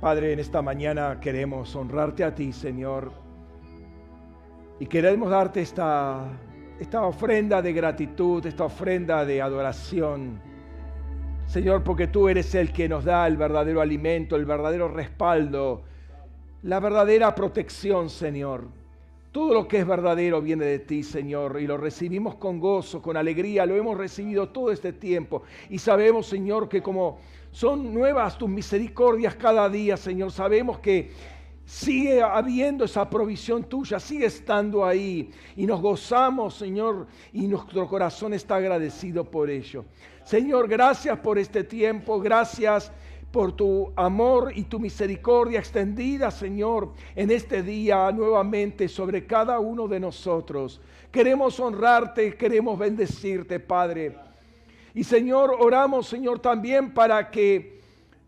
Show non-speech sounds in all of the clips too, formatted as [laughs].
Padre, en esta mañana queremos honrarte a ti, Señor. Y queremos darte esta, esta ofrenda de gratitud, esta ofrenda de adoración. Señor, porque tú eres el que nos da el verdadero alimento, el verdadero respaldo, la verdadera protección, Señor. Todo lo que es verdadero viene de ti, Señor, y lo recibimos con gozo, con alegría, lo hemos recibido todo este tiempo. Y sabemos, Señor, que como son nuevas tus misericordias cada día, Señor. Sabemos que sigue habiendo esa provisión tuya, sigue estando ahí. Y nos gozamos, Señor, y nuestro corazón está agradecido por ello. Señor, gracias por este tiempo, gracias por tu amor y tu misericordia extendida, Señor, en este día nuevamente sobre cada uno de nosotros. Queremos honrarte, queremos bendecirte, Padre. Y Señor, oramos, Señor, también para que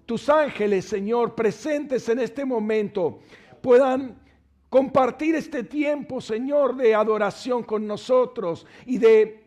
tus ángeles, Señor, presentes en este momento, puedan compartir este tiempo, Señor, de adoración con nosotros y de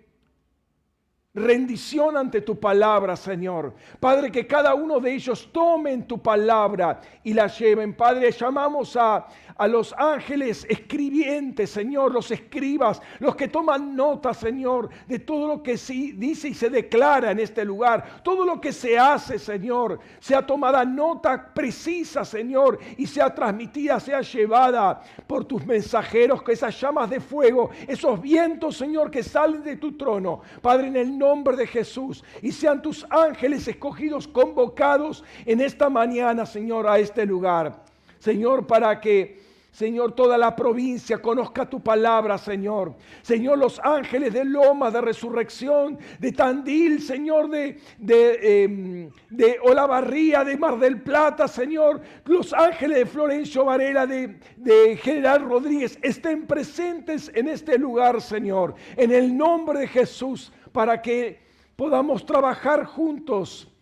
rendición ante tu palabra, Señor. Padre, que cada uno de ellos tomen tu palabra y la lleven. Padre, llamamos a, a los ángeles escribientes, Señor, los escribas, los que toman nota, Señor, de todo lo que se dice y se declara en este lugar, todo lo que se hace, Señor, sea tomada nota precisa, Señor, y sea transmitida, sea llevada por tus mensajeros, que esas llamas de fuego, esos vientos, Señor, que salen de tu trono, Padre, en el nombre de Jesús. Y sean tus ángeles escogidos, convocados en esta mañana, Señor, a este lugar. Señor, para que Señor, toda la provincia conozca tu palabra, Señor. Señor, los ángeles de Loma, de Resurrección, de Tandil, Señor, de, de, em, de Olavarría, de Mar del Plata, Señor. Los ángeles de Florencio Varela, de, de General Rodríguez, estén presentes en este lugar, Señor. En el nombre de Jesús, para que podamos trabajar juntos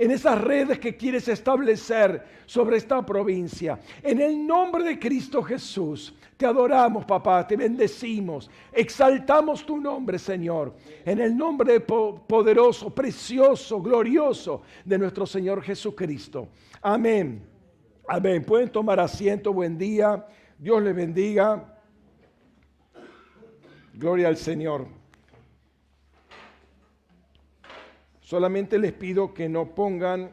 en esas redes que quieres establecer sobre esta provincia. En el nombre de Cristo Jesús, te adoramos, papá, te bendecimos, exaltamos tu nombre, Señor, en el nombre poderoso, precioso, glorioso de nuestro Señor Jesucristo. Amén. Amén. Pueden tomar asiento, buen día. Dios les bendiga. Gloria al Señor. Solamente les pido que no pongan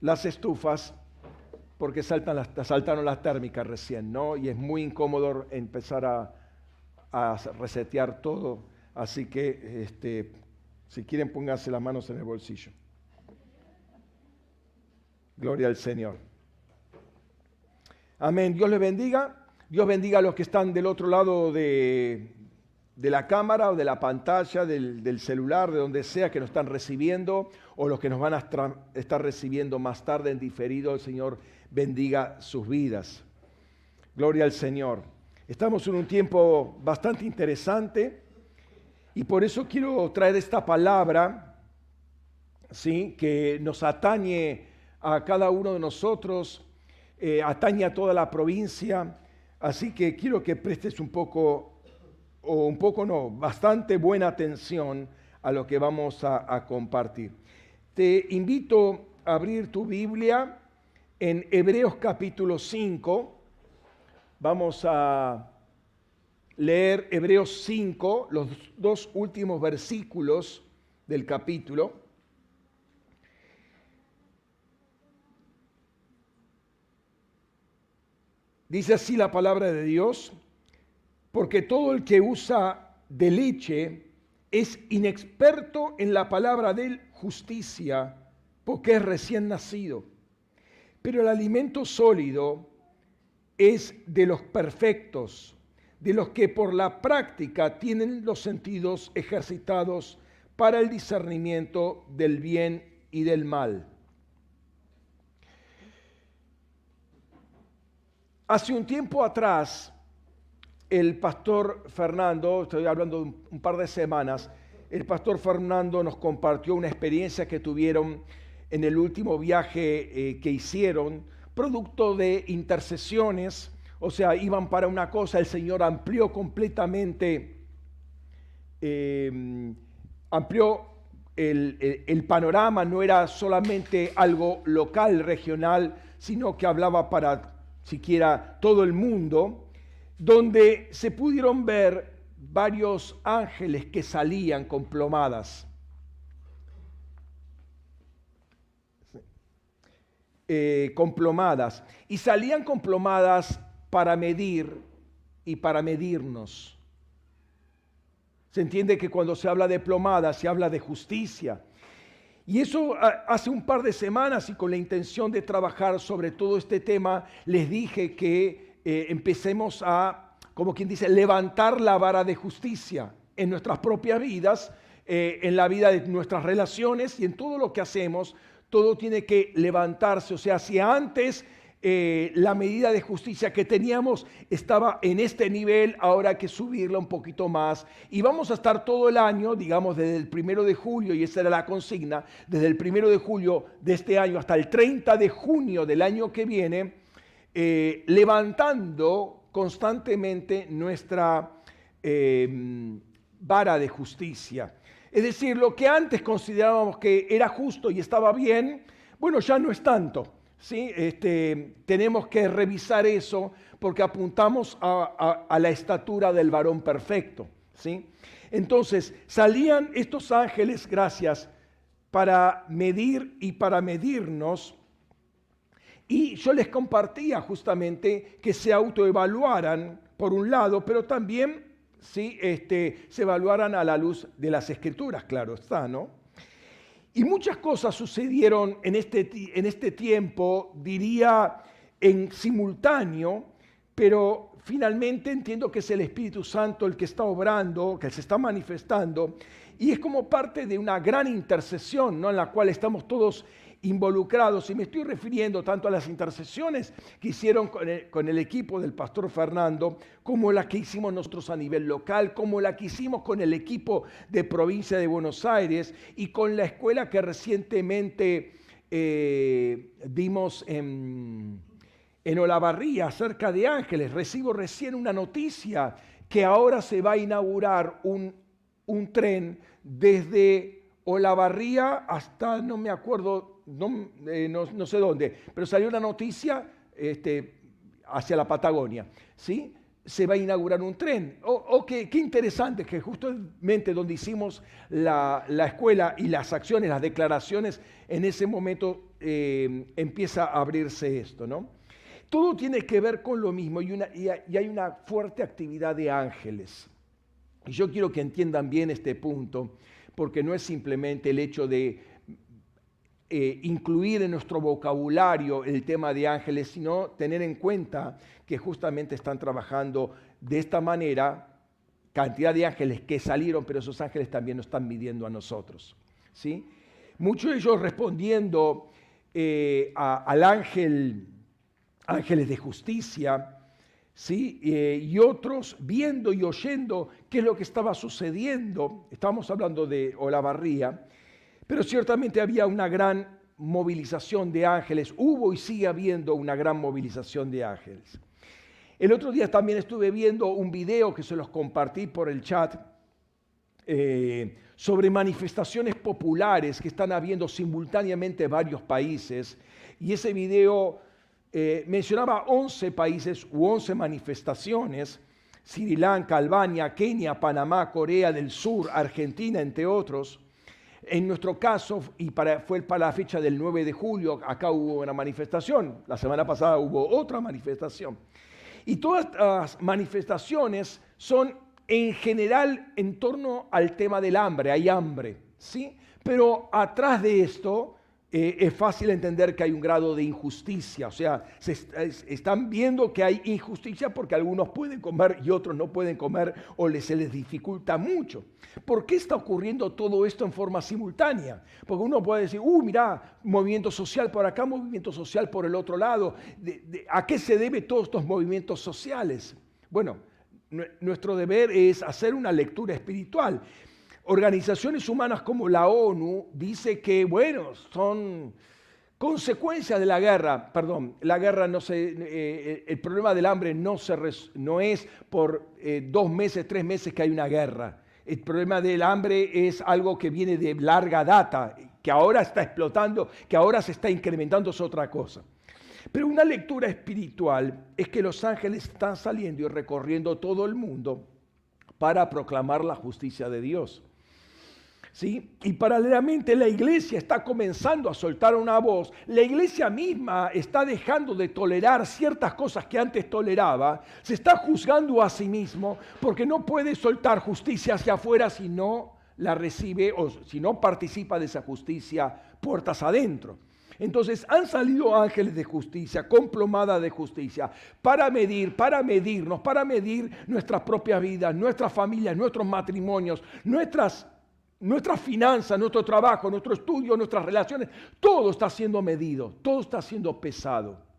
las estufas porque saltan las, saltaron las térmicas recién, ¿no? Y es muy incómodo empezar a, resetear todo. Así que este, si quieren pónganse las manos en el bolsillo. Gloria al Señor. Amén. Dios les bendiga. Dios bendiga a los que están del otro lado de, de la cámara o de la pantalla, del, celular, de donde sea que nos están recibiendo o los que nos van a estar recibiendo más tarde en diferido, el Señor bendiga sus vidas. Gloria al Señor. Estamos en un tiempo bastante interesante y por eso quiero traer esta palabra, ¿sí? que nos atañe a cada uno de nosotros, eh, atañe a toda la provincia. Así que quiero que prestes un poco o un poco no, bastante buena atención a lo que vamos a, compartir. Te invito a abrir tu Biblia en Hebreos capítulo 5. Vamos a leer Hebreos 5, los dos últimos versículos del capítulo. Dice así la palabra de Dios porque todo el que usa de leche es inexperto en la palabra de justicia, porque es recién nacido. Pero el alimento sólido es de los perfectos, de los que por la práctica tienen los sentidos ejercitados para el discernimiento del bien y del mal. Hace un tiempo atrás, el pastor Fernando, estoy hablando de un par de semanas, el pastor Fernando nos compartió una experiencia que tuvieron en el último viaje eh, que hicieron, producto de intercesiones, o sea, iban para una cosa, el Señor amplió completamente, eh, amplió el, panorama no era solamente algo local, regional, sino que hablaba para siquiera todo el mundo, donde se pudieron ver varios ángeles que salían con plomadas. Eh, con plomadas. Y salían con plomadas para medir y para medirnos. Se entiende que cuando se habla de plomada se habla de justicia. Y eso hace un par de semanas y con la intención de trabajar sobre todo este tema, les dije que eh, empecemos a, como quien dice, levantar la vara de justicia en nuestras propias vidas, eh, en la vida de nuestras relaciones y en todo lo que hacemos. Todo tiene que levantarse. O sea, si antes eh, la medida de justicia que teníamos estaba en este nivel, ahora hay que subirla un poquito más. Y vamos a estar todo el año, digamos desde el primero de julio, y esa era la consigna, desde el primero de julio de este año hasta el 30 de junio del año que viene, eh, levantando constantemente nuestra em, vara de justicia. Es decir, lo que antes considerábamos que era justo y estaba bien, bueno, ya no es tanto. ¿sí? Este, tenemos que revisar eso porque apuntamos a, la estatura del varón perfecto. ¿sí? Entonces, salían estos ángeles, gracias, para medir y para medirnos. Y yo les compartía justamente que se autoevaluaran, por un lado, pero también ¿sí? este, se evaluaran a la luz de las escrituras, claro está, ¿no? Y muchas cosas sucedieron en este, en este tiempo, diría en simultáneo, pero finalmente entiendo que es el Espíritu Santo el que está obrando, que se está manifestando, y es como parte de una gran intercesión, ¿no? en la cual estamos todos involucrados, y me estoy refiriendo tanto a las intercesiones que hicieron con el, equipo del pastor Fernando, como la que hicimos nosotros a nivel local, como la que hicimos con el equipo de provincia de Buenos Aires y con la escuela que recientemente eh, dimos en, en Olavarría acerca de ángeles. Recibo recién una noticia que ahora se va a inaugurar un, un tren desde Olavarría hasta, no me acuerdo eh, no, sé dónde, pero salió una noticia este, hacia la Patagonia, ¿sí? Se va a inaugurar un tren. O, qué, interesante que justamente donde hicimos la, escuela y las acciones, las declaraciones, en ese momento eh, empieza a abrirse esto, ¿no? Todo tiene que ver con lo mismo y, y hay una fuerte actividad de ángeles. Y yo quiero que entiendan bien este punto, porque no es simplemente el hecho de eh, incluir en nuestro vocabulario el tema de ángeles, sino tener en cuenta que justamente están trabajando de esta manera cantidad de ángeles que salieron, pero esos ángeles también nos están midiendo a nosotros. ¿sí? Muchos de ellos respondiendo eh, al ángel, ángeles de justicia, ¿sí? Eh, y otros viendo y oyendo qué es lo que estaba sucediendo. Estamos hablando de Olavarría pero ciertamente había una gran movilización de ángeles, hubo y sigue habiendo una gran movilización de ángeles. El otro día también estuve viendo un video que se los compartí por el chat eh, sobre manifestaciones populares que están habiendo simultáneamente en varios países. Y ese video eh, mencionaba 11 países u 11 manifestaciones, Sri Lanka, Albania, Kenia, Panamá, Corea del Sur, Argentina, entre otros. En nuestro caso, y para, fue para la fecha del 9 de julio, acá hubo una manifestación, la semana pasada hubo otra manifestación. Y todas las manifestaciones son en general en torno al tema del hambre, hay hambre, ¿sí? Pero atrás de esto eh, es fácil entender que hay un grado de injusticia, o sea, se están viendo que hay injusticia porque algunos pueden comer y otros no pueden comer o les, se les dificulta mucho. ¿Por qué está ocurriendo todo esto en forma simultánea? Porque uno puede decir, uh, mira, movimiento social por acá, movimiento social por el otro lado. ¿A qué se debe todos estos movimientos sociales? Bueno, nuestro deber es hacer una lectura espiritual organizaciones humanas como la ONU dice que, bueno, son consecuencias de la guerra, perdón, la guerra no se, eh, el problema del hambre no, se no es por eh, dos meses, tres meses que hay una guerra. El problema del hambre es algo que viene de larga data, que ahora está explotando, que ahora se está incrementando, es otra cosa. Pero una lectura espiritual es que los ángeles están saliendo y recorriendo todo el mundo para proclamar la justicia de Dios. ¿Sí? Y paralelamente la iglesia está comenzando a soltar una voz. La iglesia misma está dejando de tolerar ciertas cosas que antes toleraba. Se está juzgando a sí mismo porque no puede soltar justicia hacia afuera si no la recibe o si no participa de esa justicia puertas adentro. Entonces han salido ángeles de justicia, con plomada de justicia, para medir, para medirnos, para medir nuestras propias vidas, nuestras familias, nuestros matrimonios, nuestras, nuestras finanzas, nuestro trabajo, nuestro estudio, nuestras relaciones. Todo está siendo medido, todo está siendo pesado.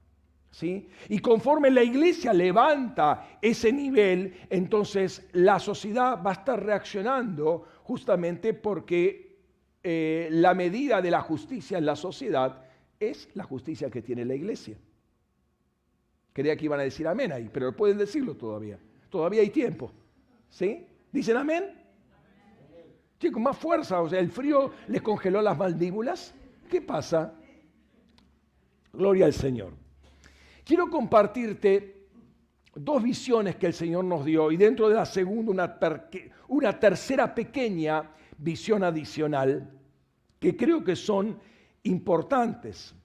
¿Sí? Y conforme la iglesia levanta ese nivel, entonces la sociedad va a estar reaccionando justamente porque eh, la medida de la justicia en la sociedad es la justicia que tiene la iglesia. Creía que iban a decir amén ahí, pero pueden decirlo todavía. Todavía hay tiempo. ¿Sí? ¿Dicen amén? Chicos, más fuerza. O sea, el frío les congeló las mandíbulas. ¿Qué pasa? Gloria al Señor. Quiero compartirte dos visiones que el Señor nos dio y dentro de la segunda una, una tercera pequeña visión adicional que creo que son importantes.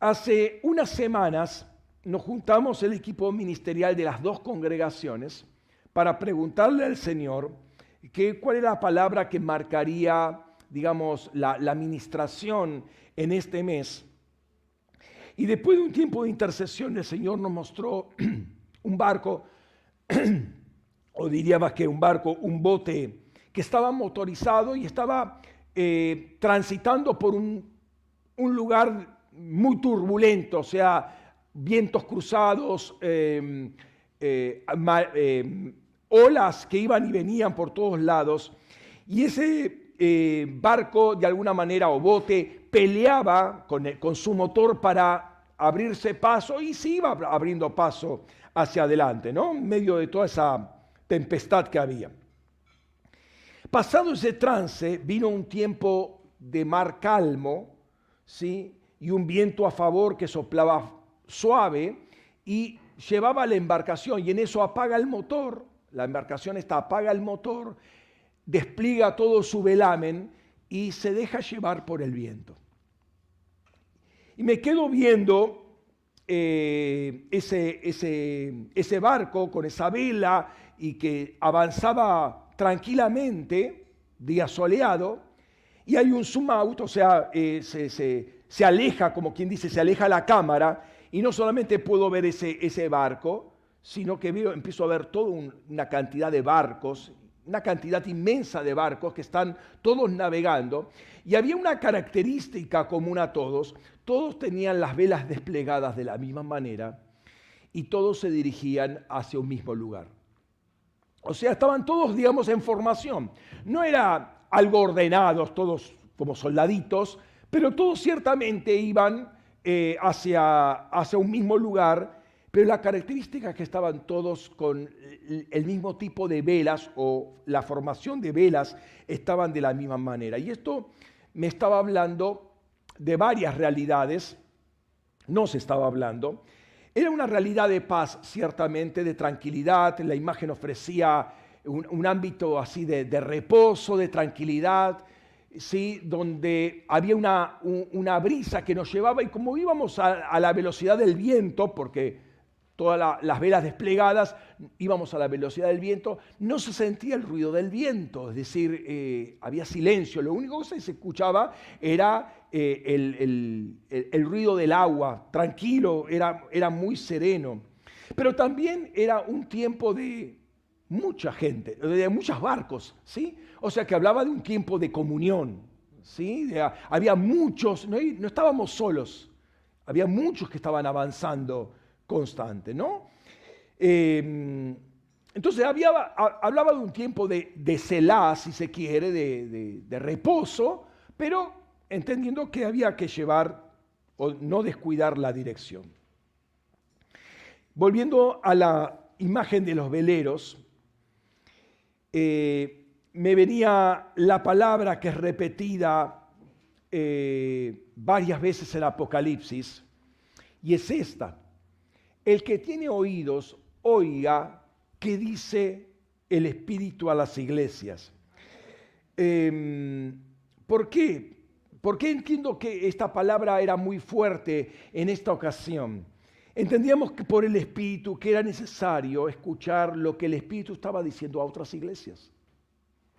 Hace unas semanas nos juntamos el equipo ministerial de las dos congregaciones para preguntarle al Señor que, cuál era la palabra que marcaría, digamos, la, la administración en este mes. Y después de un tiempo de intercesión, el Señor nos mostró [clears throat] un barco, [clears throat] o diría más que un barco, un bote que estaba motorizado y estaba eh, transitando por un, lugar muy turbulento, o sea, vientos cruzados, em, eh, em, olas que iban y venían por todos lados. Y ese eh, barco, de alguna manera, o bote, peleaba con, con su motor para abrirse paso y se iba abriendo paso hacia adelante, ¿no? En medio de toda esa tempestad que había. Pasado ese trance, vino un tiempo de mar calmo, ¿sí? Y un viento a favor que soplaba suave y llevaba la embarcación y en eso apaga el motor, la embarcación está apaga el motor, despliega todo su velamen y se deja llevar por el viento. Y me quedo viendo eh, ese, ese, ese barco con esa vela y que avanzaba tranquilamente, día soleado, y hay un zoom out, o sea, eh, se, aleja, como quien dice, se aleja la cámara, y no solamente puedo ver ese, ese barco, sino que empiezo a ver toda una cantidad de barcos, una cantidad inmensa de barcos que están todos navegando, y había una característica común a todos, todos tenían las velas desplegadas de la misma manera, y todos se dirigían hacia un mismo lugar. O sea, estaban todos, digamos, en formación. No era algo ordenados, todos como soldaditos, pero todos ciertamente iban eh, hacia, hacia un mismo lugar, pero la característica es que estaban todos con el mismo tipo de velas o la formación de velas estaban de la misma manera. Y esto me estaba hablando de varias realidades, no se estaba hablando, era una realidad de paz, ciertamente, de tranquilidad. La imagen ofrecía un, ámbito así de, reposo, de tranquilidad, ¿sí? donde había una, una, brisa que nos llevaba y como íbamos a la velocidad del viento, porque todas las velas desplegadas, íbamos a la velocidad del viento, no se sentía el ruido del viento, es decir, eh, había silencio, lo único que se escuchaba era eh, el, ruido del agua, tranquilo, era, muy sereno. Pero también era un tiempo de mucha gente, de muchos barcos, ¿sí? O sea que hablaba de un tiempo de comunión, ¿sí? había muchos, no estábamos solos, había muchos que estaban avanzando constante, ¿no? Em, entonces había, hablaba de un tiempo de, de si se quiere, de, reposo, pero entendiendo que había que llevar o no descuidar la dirección. Volviendo a la imagen de los veleros, eh, me venía la palabra que es repetida eh, varias veces en Apocalipsis, y es esta. El que tiene oídos, oiga qué dice el Espíritu a las iglesias. Em, ¿Por qué? Porque entiendo que esta palabra era muy fuerte en esta ocasión. Entendíamos que por el Espíritu que era necesario escuchar lo que el Espíritu estaba diciendo a otras iglesias.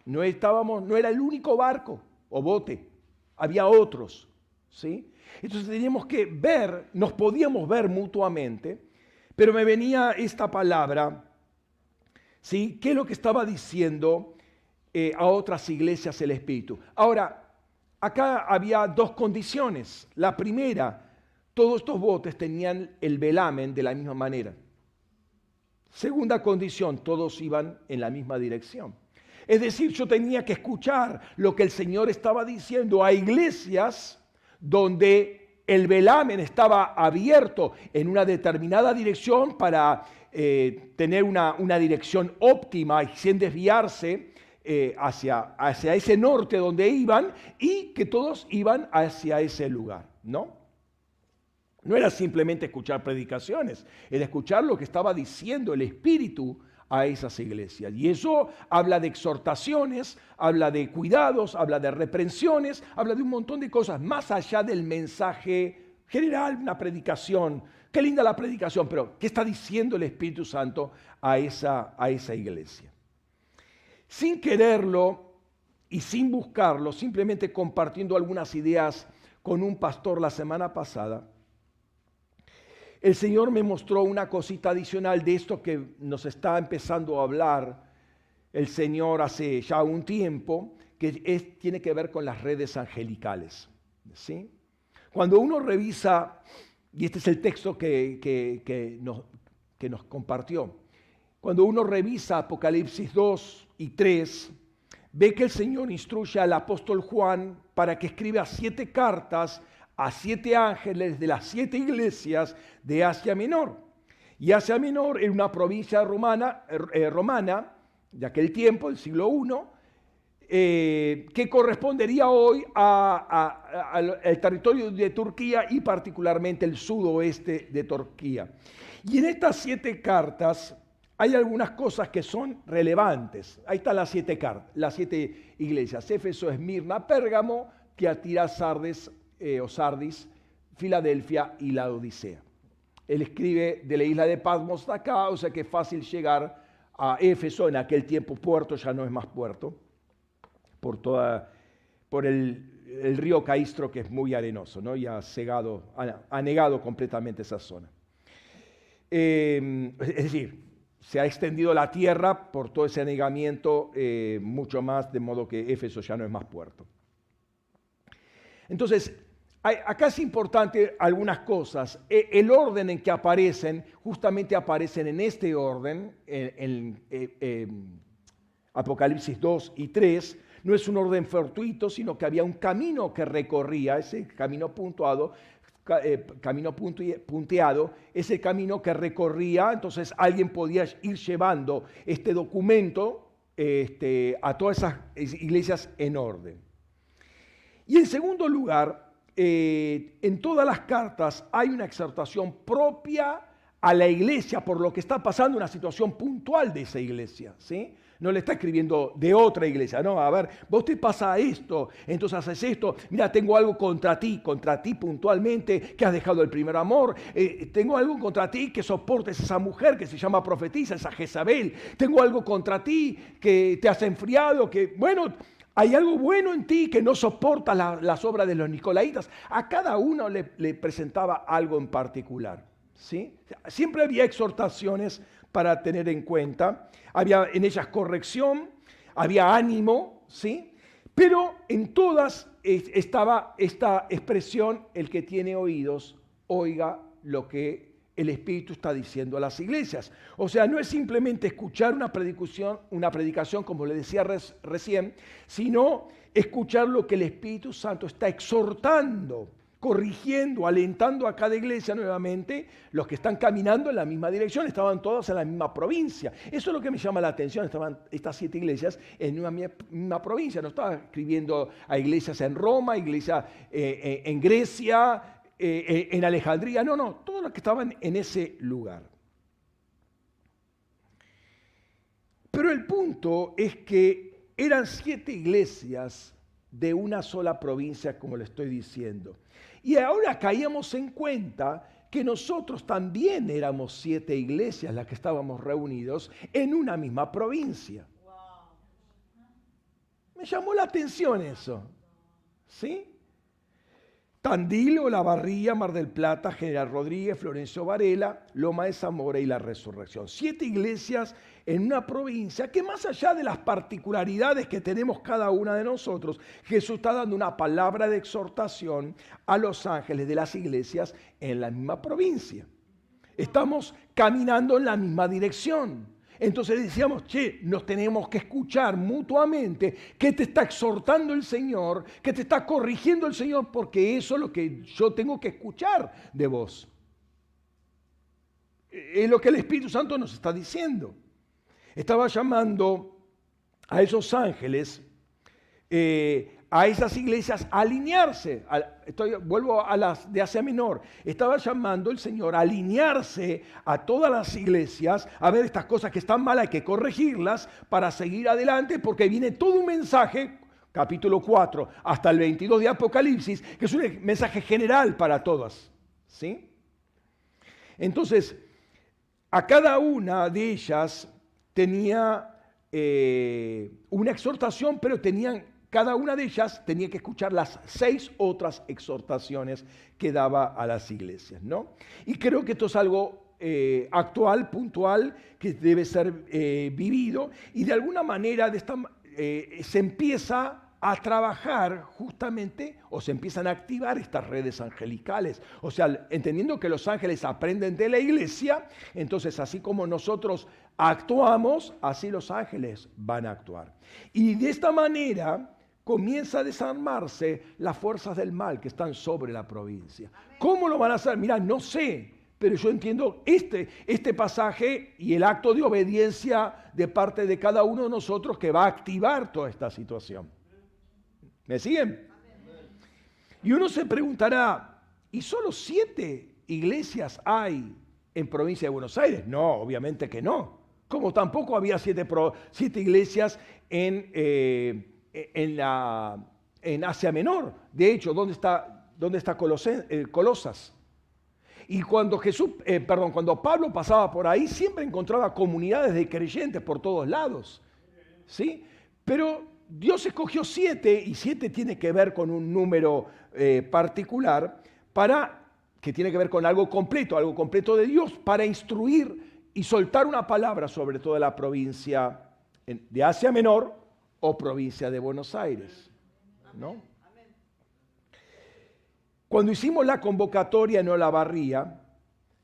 No estábamos, no era el único barco o bote, había otros, ¿sí? Entonces teníamos que ver, nos podíamos ver mutuamente, pero me venía esta palabra, ¿sí? ¿Qué es lo que estaba diciendo eh, a otras iglesias el Espíritu? Ahora, acá había dos condiciones. La primera, todos estos botes tenían el velamen de la misma manera. Segunda condición, todos iban en la misma dirección. Es decir, yo tenía que escuchar lo que el Señor estaba diciendo a iglesias donde el velamen estaba abierto en una determinada dirección para eh, tener una, dirección óptima y sin desviarse eh, hacia, hacia ese norte donde iban y que todos iban hacia ese lugar, ¿no? No era simplemente escuchar predicaciones, era escuchar lo que estaba diciendo el Espíritu a esas iglesias. Y eso habla de exhortaciones, habla de cuidados, habla de reprensiones, habla de un montón de cosas, más allá del mensaje general, una predicación. Qué linda la predicación, pero ¿qué está diciendo el Espíritu Santo a esa, a esa iglesia? Sin quererlo y sin buscarlo, simplemente compartiendo algunas ideas con un pastor la semana pasada, el Señor me mostró una cosita adicional de esto que nos está empezando a hablar el Señor hace ya un tiempo, que tiene que ver con las redes angelicales. ¿sí? Cuando uno revisa, y este es el texto que, que, nos, que nos compartió, cuando uno revisa Apocalipsis 2 y 3, ve que el Señor instruye al apóstol Juan para que escriba siete cartas a siete ángeles de las siete iglesias de Asia Menor. Y Asia Menor era una provincia romana, eh, romana de aquel tiempo, del siglo I, eh, que correspondería hoy al territorio de Turquía y particularmente el sudoeste de Turquía. Y en estas siete cartas hay algunas cosas que son relevantes. Ahí están las siete cartas, las siete iglesias. Éfeso, Esmirna, Pérgamo, Tiatira, Sardes, eh, o Sardis, Filadelfia y la Odisea. Él escribe de la isla de Patmos acá, o sea que es fácil llegar a Éfeso, en aquel tiempo puerto, ya no es más puerto, por, toda, por el, río Caistro que es muy arenoso, ¿no? y ha, cegado, ha, negado completamente esa zona. Eh, es decir, se ha extendido la tierra por todo ese anegamiento eh, mucho más, de modo que Éfeso ya no es más puerto. Entonces, acá es importante algunas cosas. E, el orden en que aparecen, justamente aparecen en este orden, en, Apocalipsis 2 y 3. No es un orden fortuito, sino que había un camino que recorría, ese camino puntuado, eh, camino punteado, ese camino que recorría, entonces alguien podía ir llevando este documento este, a todas esas iglesias en orden. Y en segundo lugar, eh, en todas las cartas hay una exhortación propia a la iglesia por lo que está pasando, una situación puntual de esa iglesia. ¿sí? No le está escribiendo de otra iglesia, no, a ver, vos te pasa esto, entonces haces esto, mira, tengo algo contra ti, contra ti puntualmente, que has dejado el primer amor, eh, tengo algo contra ti que soportes esa mujer que se llama profetisa, esa Jezabel, tengo algo contra ti que te has enfriado, que, bueno, hay algo bueno en ti que no soporta las obras de los nicolaitas. A cada uno le, presentaba algo en particular. ¿sí? Siempre había exhortaciones para tener en cuenta. Había en ellas corrección, había ánimo, ¿sí? Pero en todas estaba esta expresión, el que tiene oídos, oiga lo que el Espíritu está diciendo a las iglesias. O sea, no es simplemente escuchar una predicación, una predicación como le decía recién, sino escuchar lo que el Espíritu Santo está exhortando corrigiendo, alentando a cada iglesia nuevamente, los que están caminando en la misma dirección, estaban todas en la misma provincia. Eso es lo que me llama la atención, estaban estas siete iglesias en una misma provincia, no estaba escribiendo a iglesias en Roma, iglesias eh, eh, en Grecia, eh, en Alejandría, no, no, todos los que estaban en ese lugar. Pero el punto es que eran siete iglesias de una sola provincia, como le estoy diciendo. Y ahora caíamos en cuenta que nosotros también éramos siete iglesias las que estábamos reunidos en una misma provincia. Me llamó la atención eso. ¿Sí? Tandil, La Barría, Mar del Plata, General Rodríguez, Florencio Varela, Loma de Zamora y La Resurrección. Siete iglesias en una provincia que más allá de las particularidades que tenemos cada una de nosotros, Jesús está dando una palabra de exhortación a los ángeles de las iglesias en la misma provincia. Estamos caminando en la misma dirección. Entonces decíamos, che, nos tenemos que escuchar mutuamente que te está exhortando el Señor, que te está corrigiendo el Señor, porque eso es lo que yo tengo que escuchar de vos. Es lo que el Espíritu Santo nos está diciendo estaba llamando a esos ángeles, eh, a esas iglesias alinearse. estoy, vuelvo a las de Asia Menor. Estaba llamando el Señor a alinearse a todas las iglesias, a ver estas cosas que están mal, hay que corregirlas para seguir adelante, porque viene todo un mensaje capítulo 4 hasta el 22 de Apocalipsis, que es un mensaje general para todas. ¿sí? Entonces, a cada una de ellas tenía eh, una exhortación, pero tenían, cada una de ellas tenía que escuchar las seis otras exhortaciones que daba a las iglesias, ¿no? Y creo que esto es algo eh, actual, puntual, que debe ser eh, vivido y de alguna manera de esta, se empieza a trabajar justamente o se empiezan a activar estas redes angelicales. O sea, entendiendo que los ángeles aprenden de la iglesia, entonces así como nosotros actuamos, así los ángeles van a actuar. Y de esta manera comienza a desarmarse las fuerzas del mal que están sobre la provincia. ¿Cómo lo van a hacer? Mira, no sé, pero yo entiendo este, este pasaje y el acto de obediencia de parte de cada uno de nosotros que va a activar toda esta situación. ¿Me siguen? Y uno se preguntará, ¿y solo siete iglesias hay en provincia de Buenos Aires? No, obviamente que no. Como tampoco había siete, siete iglesias en, eh, en, la, en, Asia Menor. De hecho, ¿dónde está, dónde está eh, Colosas? Y cuando Jesús, eh, perdón, cuando Pablo pasaba por ahí, siempre encontraba comunidades de creyentes por todos lados. ¿Sí? Pero Dios escogió siete, y siete tiene que ver con un número eh, particular, para, que tiene que ver con algo completo, algo completo de Dios, para instruir y soltar una palabra sobre toda la provincia de Asia Menor o provincia de Buenos Aires. ¿no? Cuando hicimos la convocatoria en Olavarría,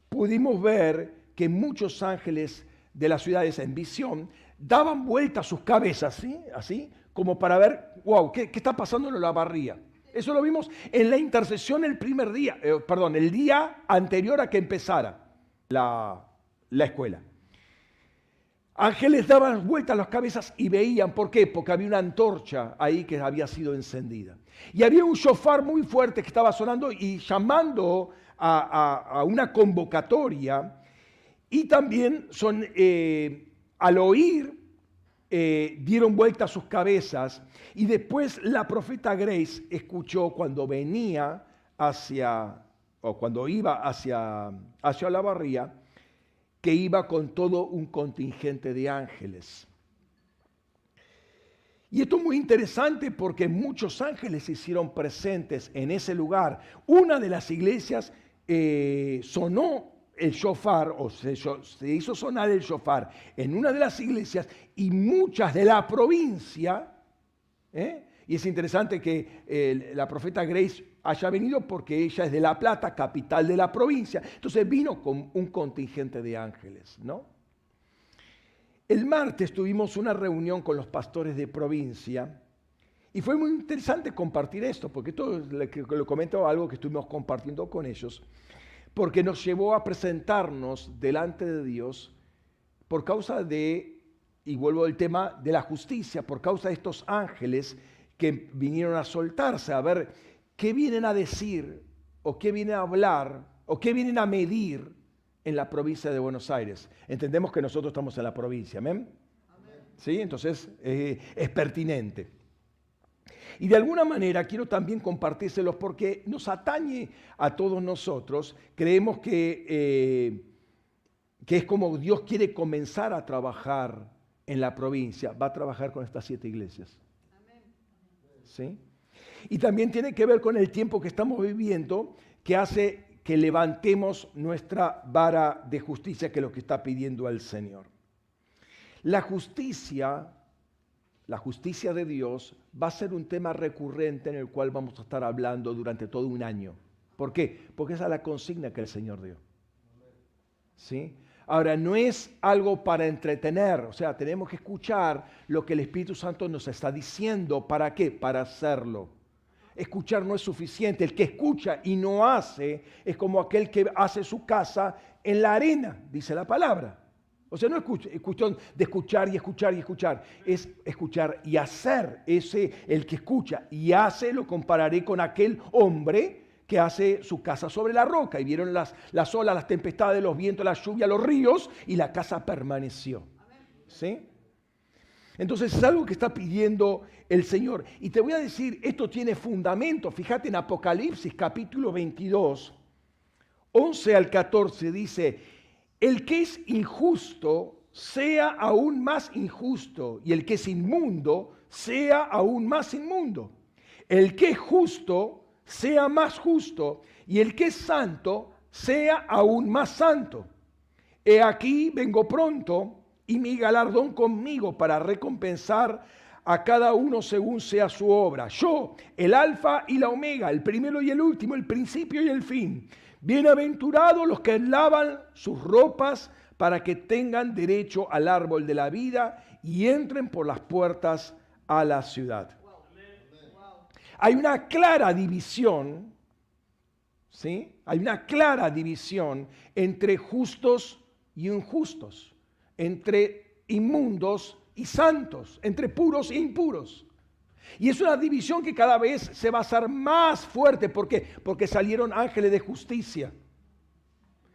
pudimos ver que muchos ángeles de las ciudades en visión daban vuelta sus cabezas, ¿sí? así, como para ver, wow, ¿qué, está pasando en la barría? Eso lo vimos en la intercesión el primer día, eh, perdón, el día anterior a que empezara la, la escuela. Ángeles daban vueltas las cabezas y veían, ¿por qué? Porque había una antorcha ahí que había sido encendida. Y había un shofar muy fuerte que estaba sonando y llamando a, una convocatoria. Y también son, eh, al oír eh, dieron vuelta a sus cabezas y después la profeta Grace escuchó cuando venía hacia, o cuando iba hacia, hacia la barría, que iba con todo un contingente de ángeles. Y esto es muy interesante porque muchos ángeles se hicieron presentes en ese lugar. Una de las iglesias eh, sonó el shofar, o se, hizo sonar el shofar en una de las iglesias y muchas de la provincia, ¿eh? y es interesante que la profeta Grace haya venido porque ella es de La Plata, capital de la provincia, entonces vino con un contingente de ángeles, ¿no? El martes tuvimos una reunión con los pastores de provincia Y fue muy interesante compartir esto, porque esto lo comento algo que estuvimos compartiendo con ellos, porque nos llevó a presentarnos delante de Dios por causa de, y vuelvo al tema de la justicia, por causa de estos ángeles que vinieron a soltarse, a ver qué vienen a decir, o qué vienen a hablar, o qué vienen a medir en la provincia de Buenos Aires. Entendemos que nosotros estamos en la provincia, ¿amén? ¿Sí? Entonces eh, es pertinente. Y de alguna manera quiero también compartírselos porque nos atañe a todos nosotros. Creemos que, eh, que es como Dios quiere comenzar a trabajar en la provincia. Va a trabajar con estas siete iglesias. ¿Sí? Y también tiene que ver con el tiempo que estamos viviendo que hace que levantemos nuestra vara de justicia, que es lo que está pidiendo el Señor. La justicia la justicia de Dios va a ser un tema recurrente en el cual vamos a estar hablando durante todo un año. ¿Por qué? Porque esa es la consigna que el Señor dio. ¿Sí? Ahora, no es algo para entretener, o sea, tenemos que escuchar lo que el Espíritu Santo nos está diciendo. ¿Para qué? Para hacerlo. Escuchar no es suficiente. El que escucha y no hace es como aquel que hace su casa en la arena, dice la palabra. O sea, no es cuestión de escuchar y escuchar y escuchar, es escuchar y hacer. Ese, el que escucha y hace, lo compararé con aquel hombre que hace su casa sobre la roca. Y vieron las, las olas, las tempestades, los vientos, la lluvia, los ríos, y la casa permaneció. ¿Sí? Entonces es algo que está pidiendo el Señor. Y te voy a decir, esto tiene fundamento. Fíjate en Apocalipsis capítulo 22, 11 al 14 dice, el que es injusto sea aún más injusto y el que es inmundo sea aún más inmundo. El que es justo sea más justo y el que es santo sea aún más santo. He aquí vengo pronto y mi galardón conmigo para recompensar a cada uno según sea su obra. Yo, el alfa y la omega, el primero y el último, el principio y el fin. Bienaventurados los que lavan sus ropas para que tengan derecho al árbol de la vida y entren por las puertas a la ciudad. Hay una clara división, ¿sí? Hay una clara división entre justos y injustos, entre inmundos y santos, entre puros e impuros. Y es una división que cada vez se va a hacer más fuerte. ¿Por qué? Porque salieron ángeles de justicia.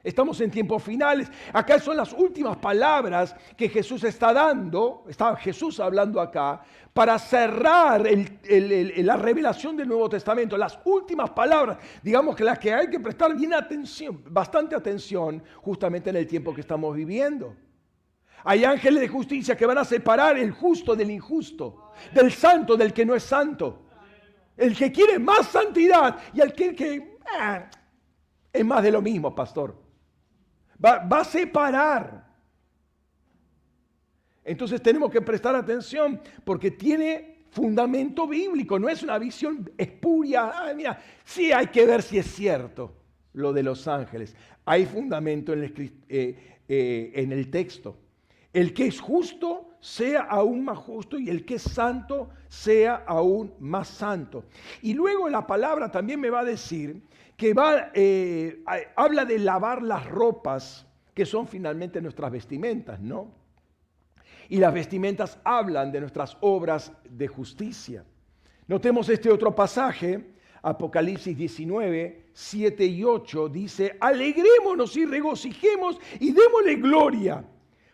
Estamos en tiempos finales. Acá son las últimas palabras que Jesús está dando, está Jesús hablando acá, para cerrar la revelación del Nuevo Testamento. Las últimas palabras, digamos que las que hay que prestar bien atención, bastante atención, justamente en el tiempo que estamos viviendo. Hay ángeles de justicia que van a separar el justo del injusto, del santo del que no es santo. El que quiere más santidad y el que, ah, es más de lo mismo, pastor. Va, a separar. Entonces tenemos que prestar atención porque tiene fundamento bíblico, no es una visión espuria. Ay, mira, sí hay que ver si es cierto lo de los ángeles. Hay fundamento en el, eh, eh, en el texto. El que es justo sea aún más justo y el que es santo sea aún más santo. Y luego la palabra también me va a decir que va, eh, habla de lavar las ropas que son finalmente nuestras vestimentas, ¿no? Y las vestimentas hablan de nuestras obras de justicia. Notemos este otro pasaje, Apocalipsis 19, 7 y 8, dice, alegrémonos y regocijemos y démosle gloria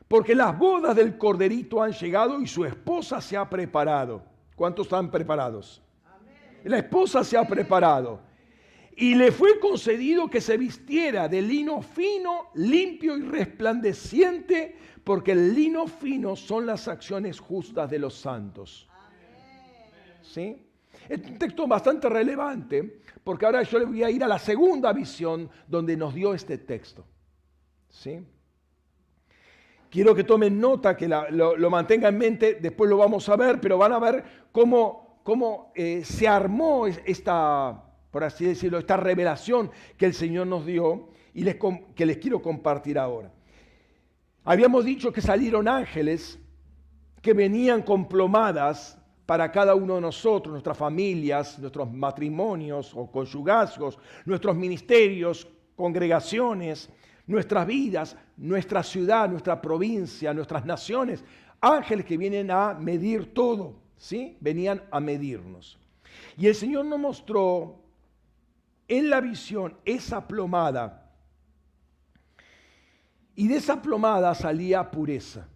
porque las bodas del corderito han llegado y su esposa se ha preparado. ¿Cuántos están preparados? La esposa se ha preparado. Y le fue concedido que se vistiera de lino fino, limpio y resplandeciente, porque el lino fino son las acciones justas de los santos. ¿Sí? Es un texto bastante relevante, porque ahora yo le voy a ir a la segunda visión donde nos dio este texto. ¿Sí? Quiero que tomen nota, que lo, lo, mantenga en mente, después lo vamos a ver, pero van a ver cómo, cómo eh, se armó esta, por así decirlo, esta revelación que el Señor nos dio y que les quiero compartir ahora. Habíamos dicho que salieron ángeles que venían con plomadas para cada uno de nosotros, nuestras familias, nuestros matrimonios o conyugazgos, nuestros ministerios, congregaciones, nuestras vidas, nuestra ciudad, nuestra provincia, nuestras naciones. Ángeles que vienen a medir todo, ¿sí? Venían a medirnos. Y el Señor nos mostró en la visión esa plomada. Y de esa plomada salía pureza.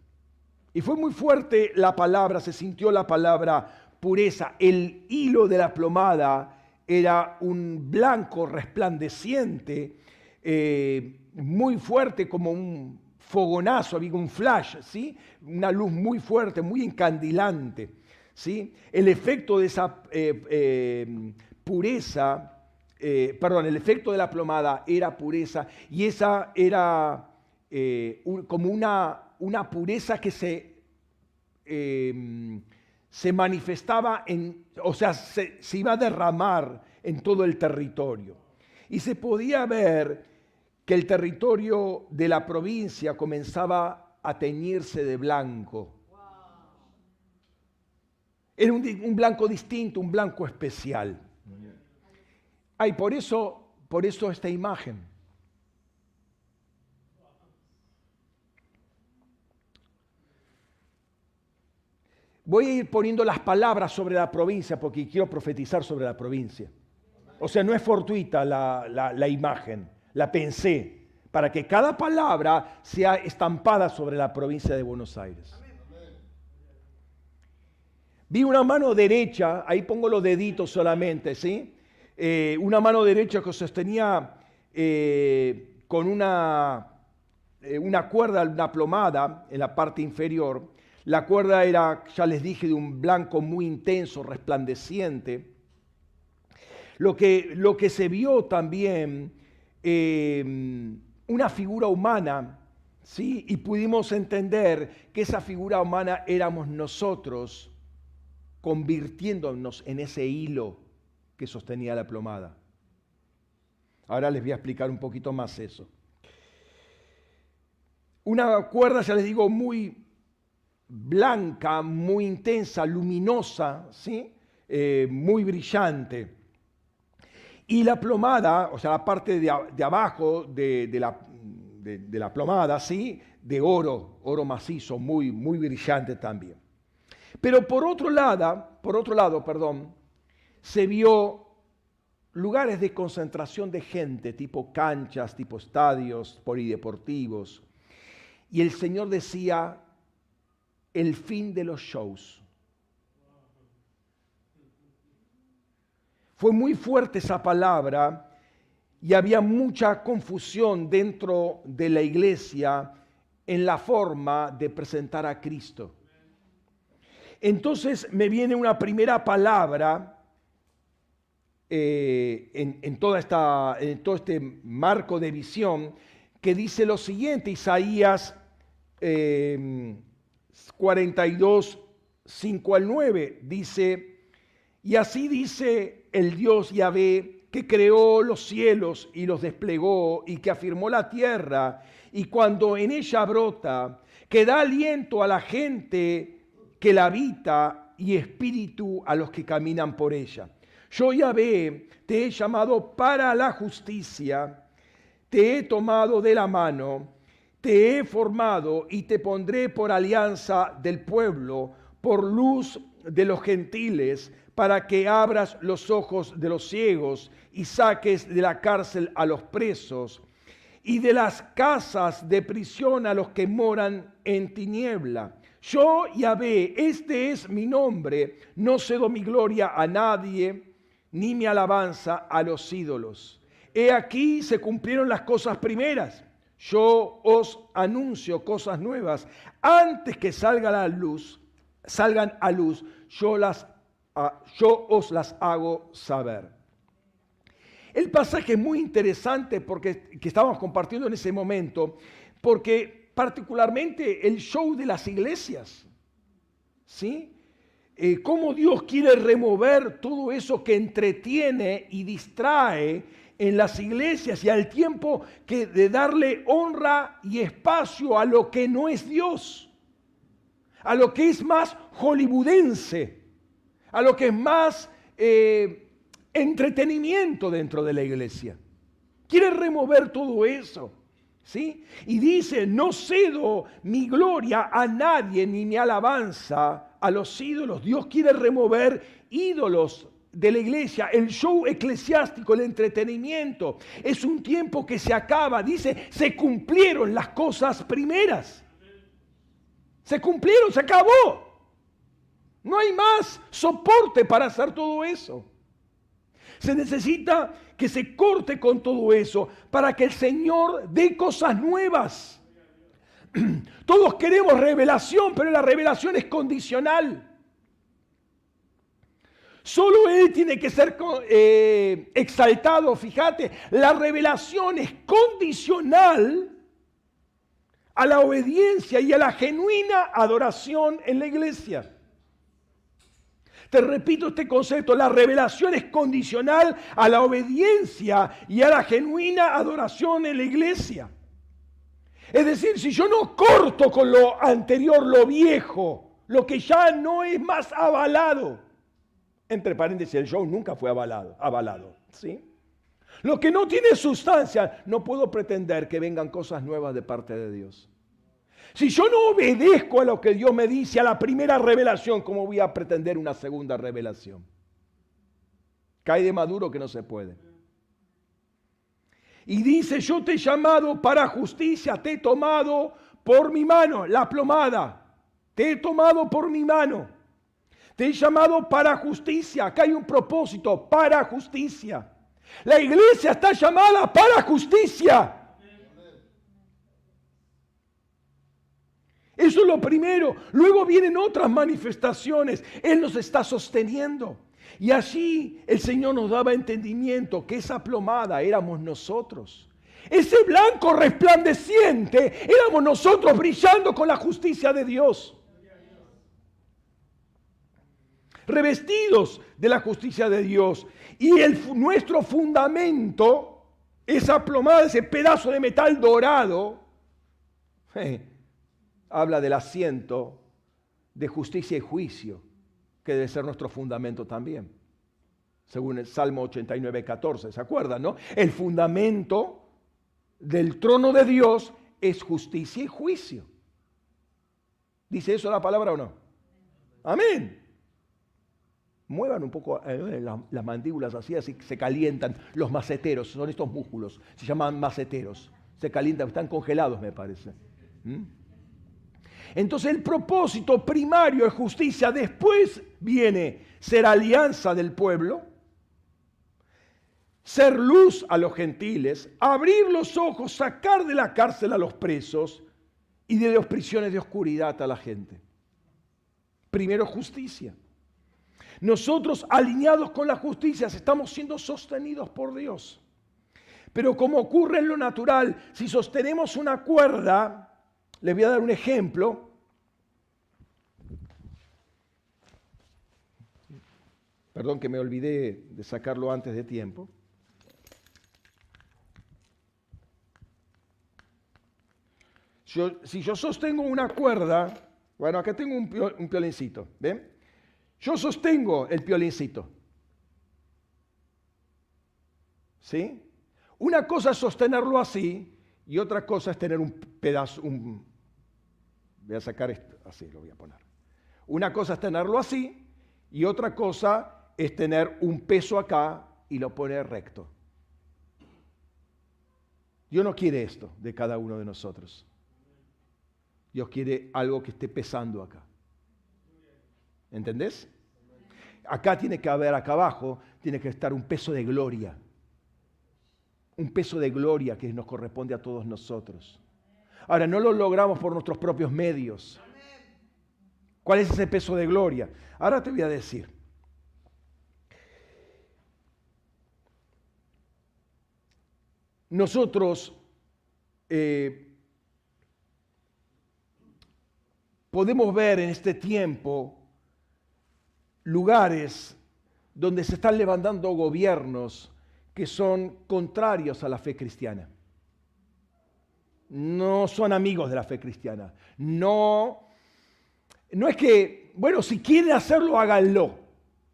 Y fue muy fuerte la palabra, se sintió la palabra pureza. El hilo de la plomada era un blanco resplandeciente, eh, muy fuerte como un fogonazo, había un flash, ¿sí? una luz muy fuerte, muy encandilante. ¿sí? El efecto de esa eh, eh, pureza, perdón, el efecto de la plomada era pureza y esa era como una una pureza que se, em, se manifestaba en, o sea, se, iba a derramar en todo el territorio. Y se podía ver que el territorio de la provincia comenzaba a teñirse de blanco. Era un, blanco distinto, un blanco especial. Ay, por eso, por eso esta imagen. Voy a ir poniendo las palabras sobre la provincia porque quiero profetizar sobre la provincia. O sea, no es fortuita la, imagen, la pensé, para que cada palabra sea estampada sobre la provincia de Buenos Aires. Vi una mano derecha, ahí pongo los deditos solamente, ¿sí? Eh, una mano derecha que sostenía eh, con una, eh, una cuerda, una plomada en la parte inferior, la cuerda era, ya les dije, de un blanco muy intenso, resplandeciente. Lo que, lo que se vio también, em, una figura humana, ¿sí? Y pudimos entender que esa figura humana éramos nosotros, convirtiéndonos en ese hilo que sostenía la plomada. Ahora les voy a explicar un poquito más eso. Una cuerda, ya les digo, muy blanca, muy intensa, luminosa, ¿sí? Eh, muy brillante. Y la plomada, o sea, la parte de, abajo de, la, de, la, plomada, ¿sí? De oro, oro macizo, muy, muy brillante también. Pero por otro lado, por otro lado, perdón, se vio lugares de concentración de gente, tipo canchas, tipo estadios polideportivos. Y el Señor decía, el fin de los shows. Fue muy fuerte esa palabra y había mucha confusión dentro de la iglesia en la forma de presentar a Cristo. Entonces me viene una primera palabra eh, en, todo este marco de visión que dice lo siguiente, Isaías eh, 42, 5 al 9, dice, y así dice el Dios Yahvé, que creó los cielos y los desplegó y que afirmó la tierra, y cuando en ella brota, que da aliento a la gente que la habita y espíritu a los que caminan por ella. Yo Yahvé te he llamado para la justicia, te he tomado de la mano, te he formado y te pondré por alianza del pueblo, por luz de los gentiles, para que abras los ojos de los ciegos y saques de la cárcel a los presos y de las casas de prisión a los que moran en tiniebla. Yo, Yahvé, este es mi nombre, no cedo mi gloria a nadie, ni mi alabanza a los ídolos. He aquí se cumplieron las cosas primeras yo os anuncio cosas nuevas. Antes que salga la luz, salgan a luz, yo, las, yo os las hago saber. El pasaje es muy interesante porque que estábamos compartiendo en ese momento, porque particularmente el show de las iglesias, ¿sí? Eh, cómo Dios quiere remover todo eso que entretiene y distrae en las iglesias y al tiempo que de darle honra y espacio a lo que no es Dios, a lo que es más hollywoodense, a lo que es más eh, entretenimiento dentro de la iglesia. Quiere remover todo eso. ¿Sí? Y dice, no cedo mi gloria a nadie ni mi alabanza a los ídolos. Dios quiere remover ídolos de la iglesia, el show eclesiástico, el entretenimiento. Es un tiempo que se acaba. Dice, se cumplieron las cosas primeras. Se cumplieron, se acabó. No hay más soporte para hacer todo eso. Se necesita que se corte con todo eso para que el Señor dé cosas nuevas. [clears throat] Todos queremos revelación, pero la revelación es condicional. Solo Él tiene que ser eh, exaltado. Fíjate, la revelación es condicional a la obediencia y a la genuina adoración en la iglesia. Te repito este concepto, la revelación es condicional a la obediencia y a la genuina adoración en la iglesia. Es decir, si yo no corto con lo anterior, lo viejo, lo que ya no es más avalado, entre paréntesis, el show nunca fue avalado, avalado, ¿sí? Lo que no tiene sustancia, no puedo pretender que vengan cosas nuevas de parte de Dios. Si yo no obedezco a lo que Dios me dice, a la primera revelación, ¿cómo voy a pretender una segunda revelación? Cae de maduro que no se puede. Y dice, yo te he llamado para justicia, te he tomado por mi mano, la plomada, te he tomado por mi mano, te he llamado para justicia, acá hay un propósito, para justicia. La iglesia está llamada para justicia. Eso es lo primero. Luego vienen otras manifestaciones. Él nos está sosteniendo. Y así el Señor nos daba entendimiento que esa plomada éramos nosotros. Ese blanco resplandeciente éramos nosotros brillando con la justicia de Dios. Revestidos de la justicia de Dios. Y el, nuestro fundamento, esa plomada, ese pedazo de metal dorado, [laughs] habla del asiento de justicia y juicio, que debe ser nuestro fundamento también. Según el Salmo 89, 14, ¿se acuerdan, no? El fundamento del trono de Dios es justicia y juicio. ¿Dice eso la palabra o no? Amén. Muevan un poco eh, las, mandíbulas así, así se calientan los maceteros, son estos músculos, se llaman maceteros. Se calientan, están congelados, me parece. ¿Mm? Entonces el propósito primario es justicia. Después viene ser alianza del pueblo, ser luz a los gentiles, abrir los ojos, sacar de la cárcel a los presos y de las prisiones de oscuridad a la gente. Primero justicia. Nosotros alineados con la justicia estamos siendo sostenidos por Dios. Pero como ocurre en lo natural, si sostenemos una cuerda, les voy a dar un ejemplo. Perdón que me olvidé de sacarlo antes de tiempo. si yo sostengo una cuerda, bueno, acá tengo un, piolincito, ¿ven? Yo sostengo el piolincito. ¿Sí? Una cosa es sostenerlo así y otra cosa es tener un pedazo, voy a sacar esto, así lo voy a poner. Una cosa es tenerlo así y otra cosa es tener un peso acá y lo poner recto. Dios no quiere esto de cada uno de nosotros. Dios quiere algo que esté pesando acá. ¿Entendés? Acá tiene que haber, acá abajo, tiene que estar un peso de gloria un peso de gloria que nos corresponde a todos nosotros. Ahora, no lo logramos por nuestros propios medios. ¿Cuál es ese peso de gloria? Ahora te voy a decir. Nosotros eh, podemos ver en este tiempo lugares donde se están levantando gobiernos que son contrarios a la fe cristiana. No son amigos de la fe cristiana. No, no es que, bueno, si quieren hacerlo, háganlo.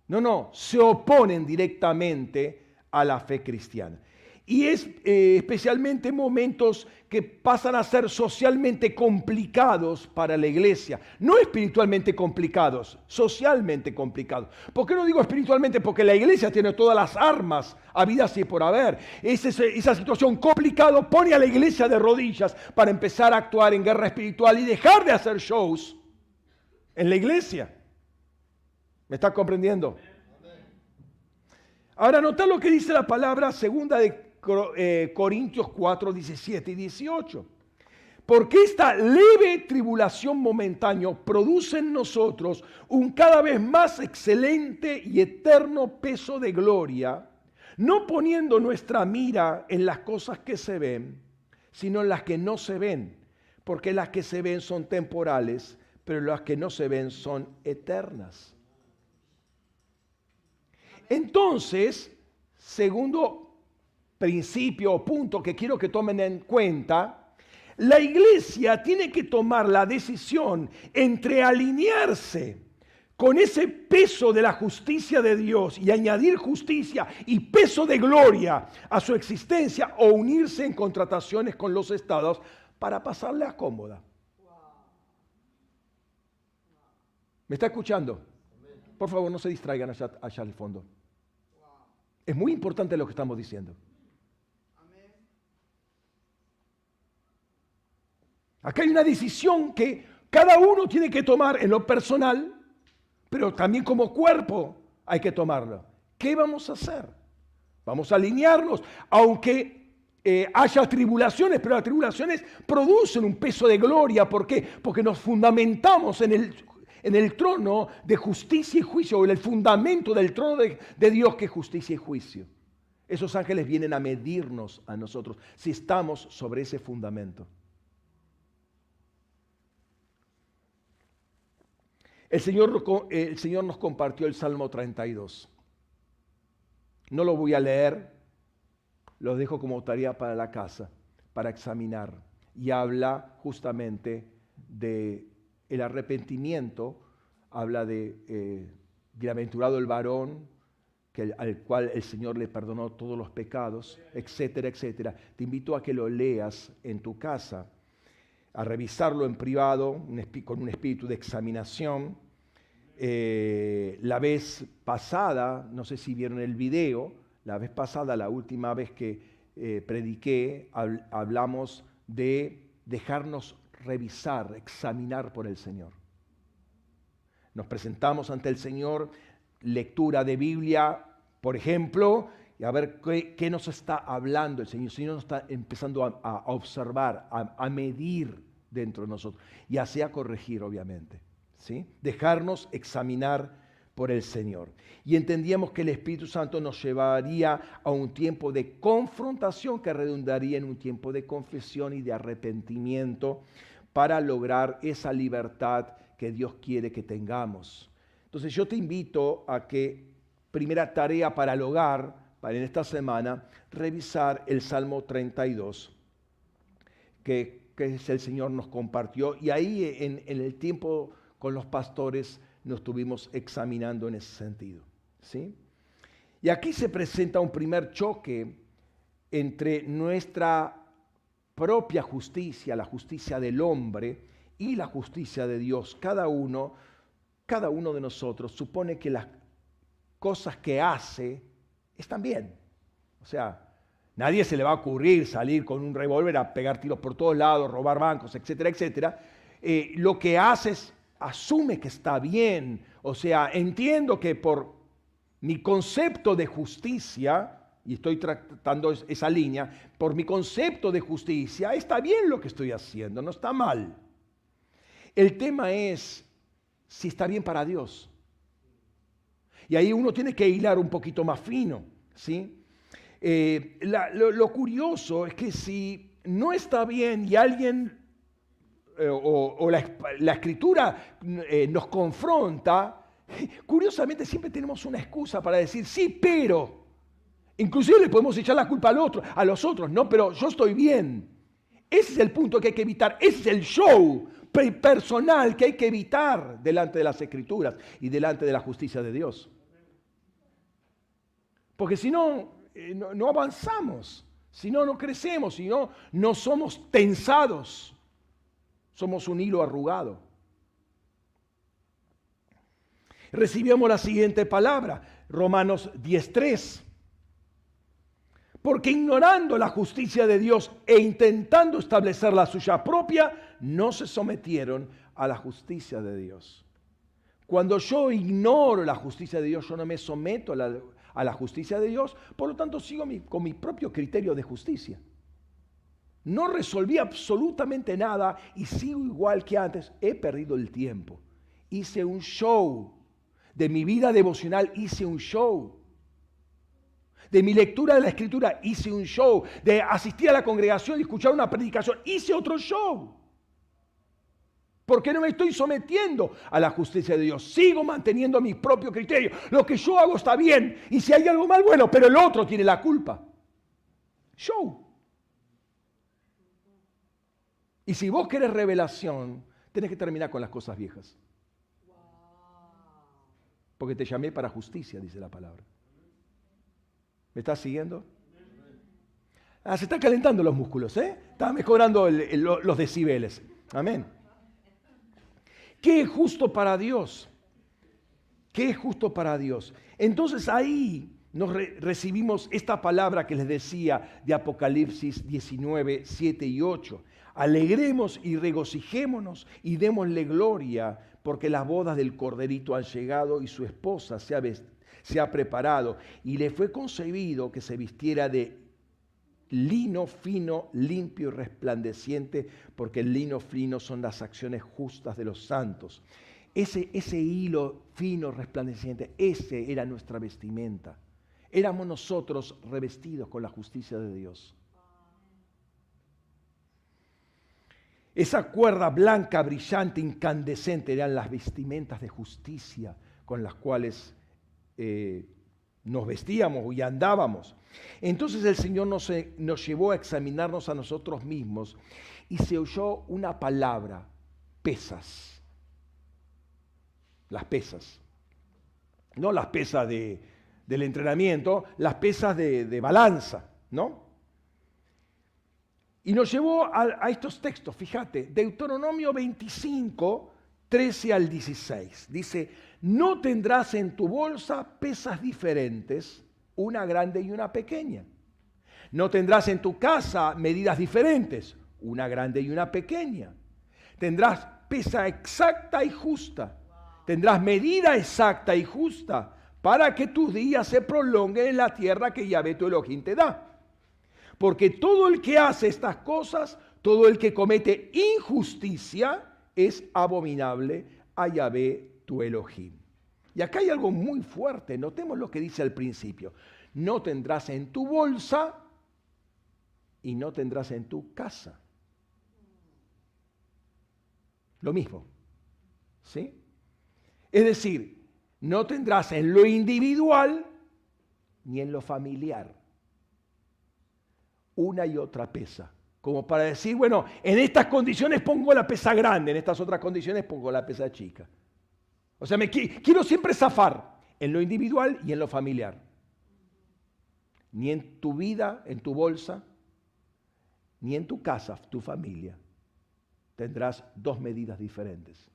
No, no, se oponen directamente a la fe cristiana. Y es eh, especialmente momentos que pasan a ser socialmente complicados para la iglesia. No espiritualmente complicados, socialmente complicados. ¿Por qué no digo espiritualmente? Porque la iglesia tiene todas las armas habidas y por haber. esa situación complicada pone a la iglesia de rodillas para empezar a actuar en guerra espiritual y dejar de hacer shows en la iglesia. ¿Me está comprendiendo? Ahora, nota lo que dice la palabra segunda de Corintios 4, 17 y 18. Porque esta leve tribulación momentánea produce en nosotros un cada vez más excelente y eterno peso de gloria, no poniendo nuestra mira en las cosas que se ven, sino en las que no se ven, porque las que se ven son temporales, pero las que no se ven son eternas. Entonces, segundo principio o punto que quiero que tomen en cuenta, la iglesia tiene que tomar la decisión entre alinearse con ese peso de la justicia de Dios y añadir justicia y peso de gloria a su existencia o unirse en contrataciones con los estados para pasarle a cómoda. ¿Me está escuchando? Por favor, no se distraigan allá, allá al fondo. Es muy importante lo que estamos diciendo. Acá hay una decisión que cada uno tiene que tomar en lo personal, pero también como cuerpo hay que tomarlo. ¿Qué vamos a hacer? Vamos a alinearnos, aunque eh, haya tribulaciones, pero las tribulaciones producen un peso de gloria. ¿Por qué? Porque nos fundamentamos en el, en el trono de justicia y juicio, o en el fundamento del trono de, de Dios que es justicia y juicio. Esos ángeles vienen a medirnos a nosotros si estamos sobre ese fundamento. El Señor, el Señor nos compartió el Salmo 32. No lo voy a leer, lo dejo como tarea para la casa, para examinar. Y habla justamente de arrepentimiento, habla de eh, bienaventurado el varón, que, al cual el Señor le perdonó todos los pecados, etcétera, etcétera. Te invito a que lo leas en tu casa, a revisarlo en privado, con un espíritu de examinación eh, la vez pasada, no sé si vieron el video, la vez pasada, la última vez que eh, prediqué, hablamos de dejarnos revisar, examinar por el Señor. Nos presentamos ante el Señor, lectura de Biblia, por ejemplo, y a ver qué, nos está hablando el Señor. El Señor nos está empezando a, observar, a, a medir dentro de nosotros y así a corregir, obviamente dejarnos examinar por el Señor. Y entendíamos que el Espíritu Santo nos llevaría a un tiempo de confrontación que redundaría en un tiempo de confesión y de arrepentimiento para lograr esa libertad que Dios quiere que tengamos. Entonces yo te invito a que, primera tarea para el hogar, para en esta semana, revisar el Salmo 32, que, que el Señor nos compartió. Y ahí en, en el tiempo con los pastores nos estuvimos examinando en ese sentido. ¿sí? Y aquí se presenta un primer choque entre nuestra propia justicia, la justicia del hombre y la justicia de Dios. Cada uno, cada uno de nosotros supone que las cosas que hace están bien. O sea, nadie se le va a ocurrir salir con un revólver a pegar tiros por todos lados, robar bancos, etcétera, etcétera. Eh, lo que haces asume que está bien. O sea, entiendo que por mi concepto de justicia, y estoy tratando esa línea, por mi concepto de justicia, está bien lo que estoy haciendo, no está mal. El tema es si está bien para Dios. Y ahí uno tiene que hilar un poquito más fino, ¿sí? Eh, lo curioso es que si no está bien y alguien eh, o, la, escritura eh, nos confronta, [laughs] curiosamente siempre tenemos una excusa para decir, sí, pero, inclusive le podemos echar la culpa a los otros, no, pero yo estoy bien. Ese es el punto que hay que evitar, ese es el show personal que hay que evitar delante de las escrituras y delante de la justicia de Dios. Porque si no, eh, no, no avanzamos, si no, no crecemos, si no, no somos tensados, somos un hilo arrugado. Recibimos la siguiente palabra, Romanos 10.3 porque ignorando la justicia de Dios e intentando establecer la suya propia, no se sometieron a la justicia de Dios. Cuando yo ignoro la justicia de Dios, yo no me someto a la, justicia de Dios, por lo tanto sigo con mi propio criterio de justicia. No resolví absolutamente nada y sigo igual que antes. He perdido el tiempo. Hice un show. De mi vida devocional hice un show de mi lectura de la escritura hice un show, de asistir a la congregación y escuchar una predicación, hice otro show. Porque no me estoy sometiendo a la justicia de Dios. Sigo manteniendo mi propio criterio. Lo que yo hago está bien. Y si hay algo mal, bueno, pero el otro tiene la culpa. Show. Y si vos querés revelación, tenés que terminar con las cosas viejas. Porque te llamé para justicia, dice la palabra. ¿Me estás siguiendo? Ah, se están calentando los músculos, ¿eh? Están mejorando los decibeles. Amén. ¿Qué es justo para Dios? ¿Qué es justo para Dios? Entonces ahí nos recibimos esta palabra que les decía de Apocalipsis 19, 7 y 8. Alegremos y regocijémonos y démosle gloria porque las bodas del Corderito han llegado y su esposa se ha, preparado y le fue concebido que se vistiera de lino fino, limpio y resplandeciente, porque el lino fino son las acciones justas de los santos. Ese, ese hilo fino, resplandeciente, ese era nuestra vestimenta. Éramos nosotros revestidos con la justicia de Dios. Esa cuerda blanca, brillante, incandescente eran las vestimentas de justicia con las cuales eh, nos vestíamos y andábamos. Entonces el Señor nos, eh, nos llevó a examinarnos a nosotros mismos y se oyó una palabra, pesas. Las pesas. No las pesas de, del entrenamiento, las pesas de, de, balanza, ¿no? Y nos llevó a, estos textos, fíjate, Deuteronomio 25, 13 al 16. Dice, no tendrás en tu bolsa pesas diferentes, una grande y una pequeña. No tendrás en tu casa medidas diferentes, una grande y una pequeña. Tendrás pesa exacta y justa. Tendrás medida exacta y justa para que tus días se prolonguen en la tierra que Yahvé tu Elohim te da. Porque todo el que hace estas cosas, todo el que comete injusticia, es abominable a Yahvé tu Elohim. Y acá hay algo muy fuerte, notemos lo que dice al principio. No tendrás en tu bolsa y no tendrás en tu casa. Lo mismo. ¿Sí? Es decir, no tendrás en lo individual ni en lo familiar una y otra pesa. Como para decir, bueno, en estas condiciones pongo la pesa grande, en estas otras condiciones pongo la pesa chica. O sea, me quiero siempre zafar en lo individual y en lo familiar. Ni en tu vida, en tu bolsa, ni en tu casa, tu familia, tendrás dos medidas diferentes.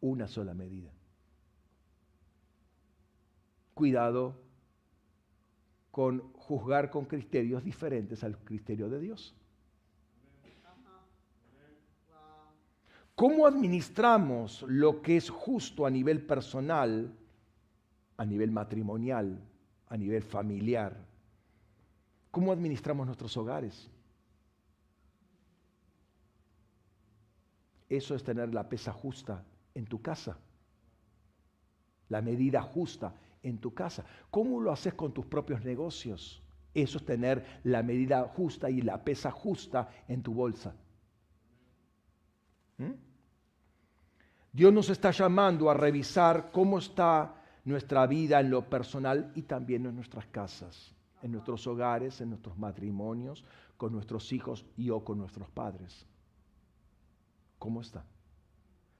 Una sola medida. Cuidado con juzgar con criterios diferentes al criterio de Dios. ¿Cómo administramos lo que es justo a nivel personal, a nivel matrimonial, a nivel familiar? ¿Cómo administramos nuestros hogares? Eso es tener la pesa justa en tu casa, la medida justa en tu casa. ¿Cómo lo haces con tus propios negocios? Eso es tener la medida justa y la pesa justa en tu bolsa. ¿Mm? Dios nos está llamando a revisar cómo está nuestra vida en lo personal y también en nuestras casas, en nuestros hogares, en nuestros matrimonios, con nuestros hijos y o con nuestros padres. ¿Cómo está?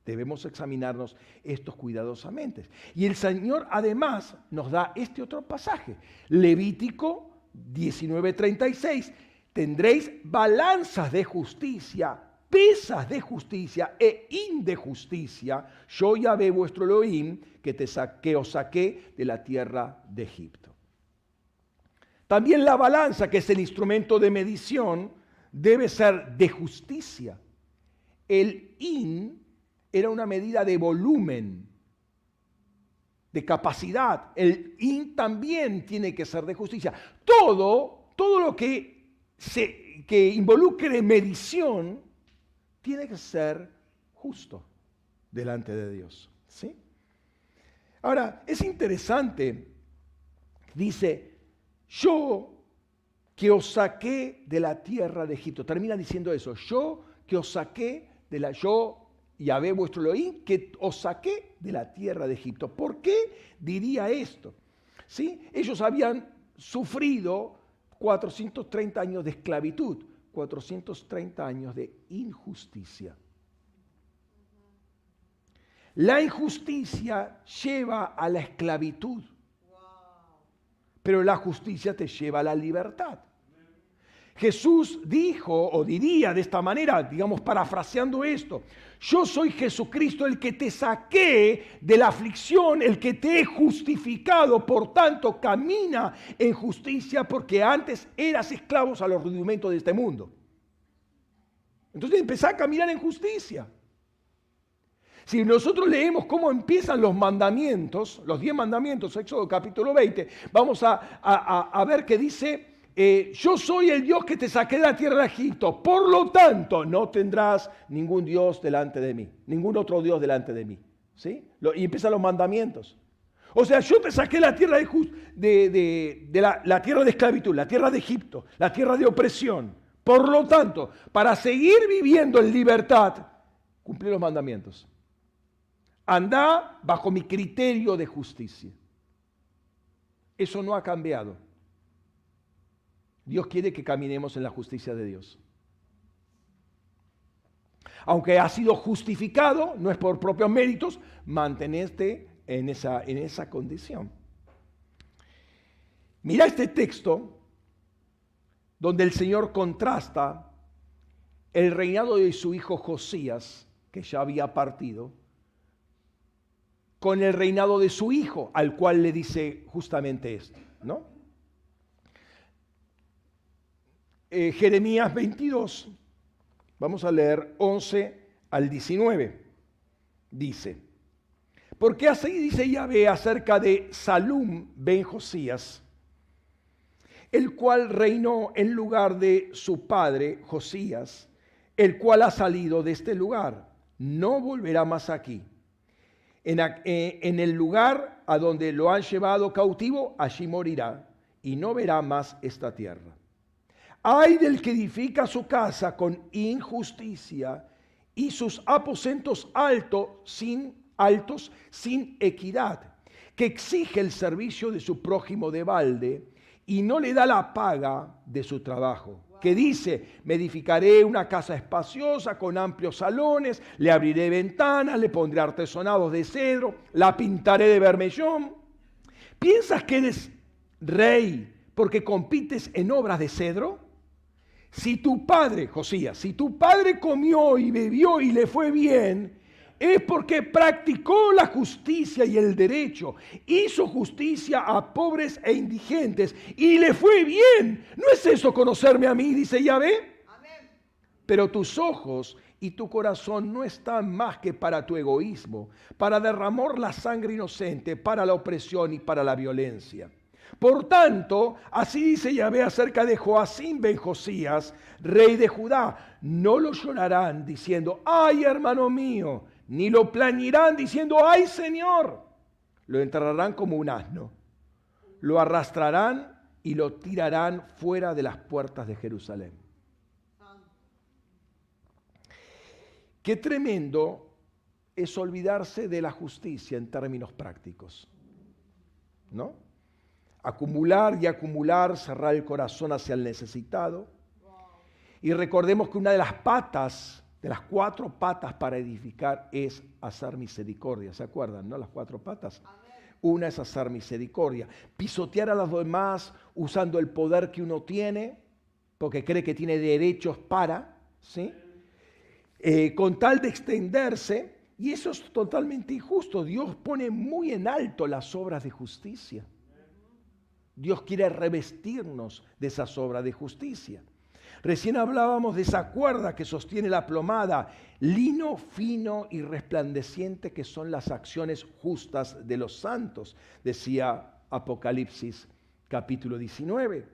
Debemos examinarnos estos cuidadosamente. Y el Señor además nos da este otro pasaje, Levítico 19:36. Tendréis balanzas de justicia, pesas de justicia e indejusticia. Yo ya ve vuestro Elohim que, te que os saqué de la tierra de Egipto. También la balanza, que es el instrumento de medición, debe ser de justicia. El in era una medida de volumen, de capacidad. El in también tiene que ser de justicia. Todo, todo lo que, se, que involucre medición tiene que ser justo delante de Dios. ¿sí? Ahora, es interesante, dice, yo que os saqué de la tierra de Egipto. Termina diciendo eso. Yo que os saqué de la... Yo, Yahvé vuestro Elohim, que os saqué de la tierra de Egipto. ¿Por qué diría esto? ¿Sí? Ellos habían sufrido 430 años de esclavitud, 430 años de injusticia. La injusticia lleva a la esclavitud pero la justicia te lleva a la libertad. Jesús dijo o diría de esta manera, digamos parafraseando esto, yo soy Jesucristo el que te saqué de la aflicción, el que te he justificado, por tanto camina en justicia porque antes eras esclavos a los rudimentos de este mundo. Entonces empezá a caminar en justicia. Si nosotros leemos cómo empiezan los mandamientos, los diez mandamientos, Éxodo capítulo 20, vamos a, ver que dice, eh, yo soy el Dios que te saqué de la tierra de Egipto, por lo tanto no tendrás ningún Dios delante de mí, ningún otro Dios delante de mí. ¿Sí? y empiezan los mandamientos. O sea, yo te saqué la tierra de, la, la tierra de esclavitud, la tierra de Egipto, la tierra de opresión. Por lo tanto, para seguir viviendo en libertad, cumplir los mandamientos. Anda bajo mi criterio de justicia. Eso no ha cambiado. Dios quiere que caminemos en la justicia de Dios. Aunque ha sido justificado, no es por propios méritos, mantenerte en esa, en esa condición. Mira este texto donde el Señor contrasta el reinado de su hijo Josías, que ya había partido, con el reinado de su hijo, al cual le dice justamente esto, ¿no? Eh, Jeremías 22, vamos a leer 11 al 19, dice, porque así dice Yahvé acerca de Salum ben Josías, el cual reinó en lugar de su padre Josías, el cual ha salido de este lugar, no volverá más aquí. Eh, en, el lugar a donde lo han llevado cautivo, allí morirá y no verá más esta tierra. Ay del que edifica su casa con injusticia y sus aposentos altos sin, altos sin equidad, que exige el servicio de su prójimo de balde y no le da la paga de su trabajo que dice, me edificaré una casa espaciosa con amplios salones, le abriré ventanas, le pondré artesonados de cedro, la pintaré de vermellón. ¿Piensas que eres rey porque compites en obras de cedro? Si tu padre, Josías, si tu padre comió y bebió y le fue bien, es porque practicó la justicia y el derecho, hizo justicia a pobres e indigentes y le fue bien. ¿No es eso conocerme a mí? Dice Yahvé. Pero tus ojos y tu corazón no están más que para tu egoísmo, para derramar la sangre inocente, para la opresión y para la violencia. Por tanto, así dice Yahvé acerca de Joacín ben Josías, rey de Judá, no lo llorarán diciendo, ay hermano mío, ni lo plañirán diciendo, ay Señor, lo enterrarán como un asno, lo arrastrarán y lo tirarán fuera de las puertas de Jerusalén. Qué tremendo es olvidarse de la justicia en términos prácticos, ¿no? Acumular y acumular, cerrar el corazón hacia el necesitado. Y recordemos que una de las patas de las cuatro patas para edificar es hacer misericordia. ¿Se acuerdan, no? Las cuatro patas. Una es hacer misericordia. Pisotear a los demás usando el poder que uno tiene, porque cree que tiene derechos para, ¿sí? Eh, con tal de extenderse, y eso es totalmente injusto. Dios pone muy en alto las obras de justicia. Dios quiere revestirnos de esas obras de justicia. Recién hablábamos de esa cuerda que sostiene la plomada, lino fino y resplandeciente que son las acciones justas de los santos, decía Apocalipsis capítulo 19.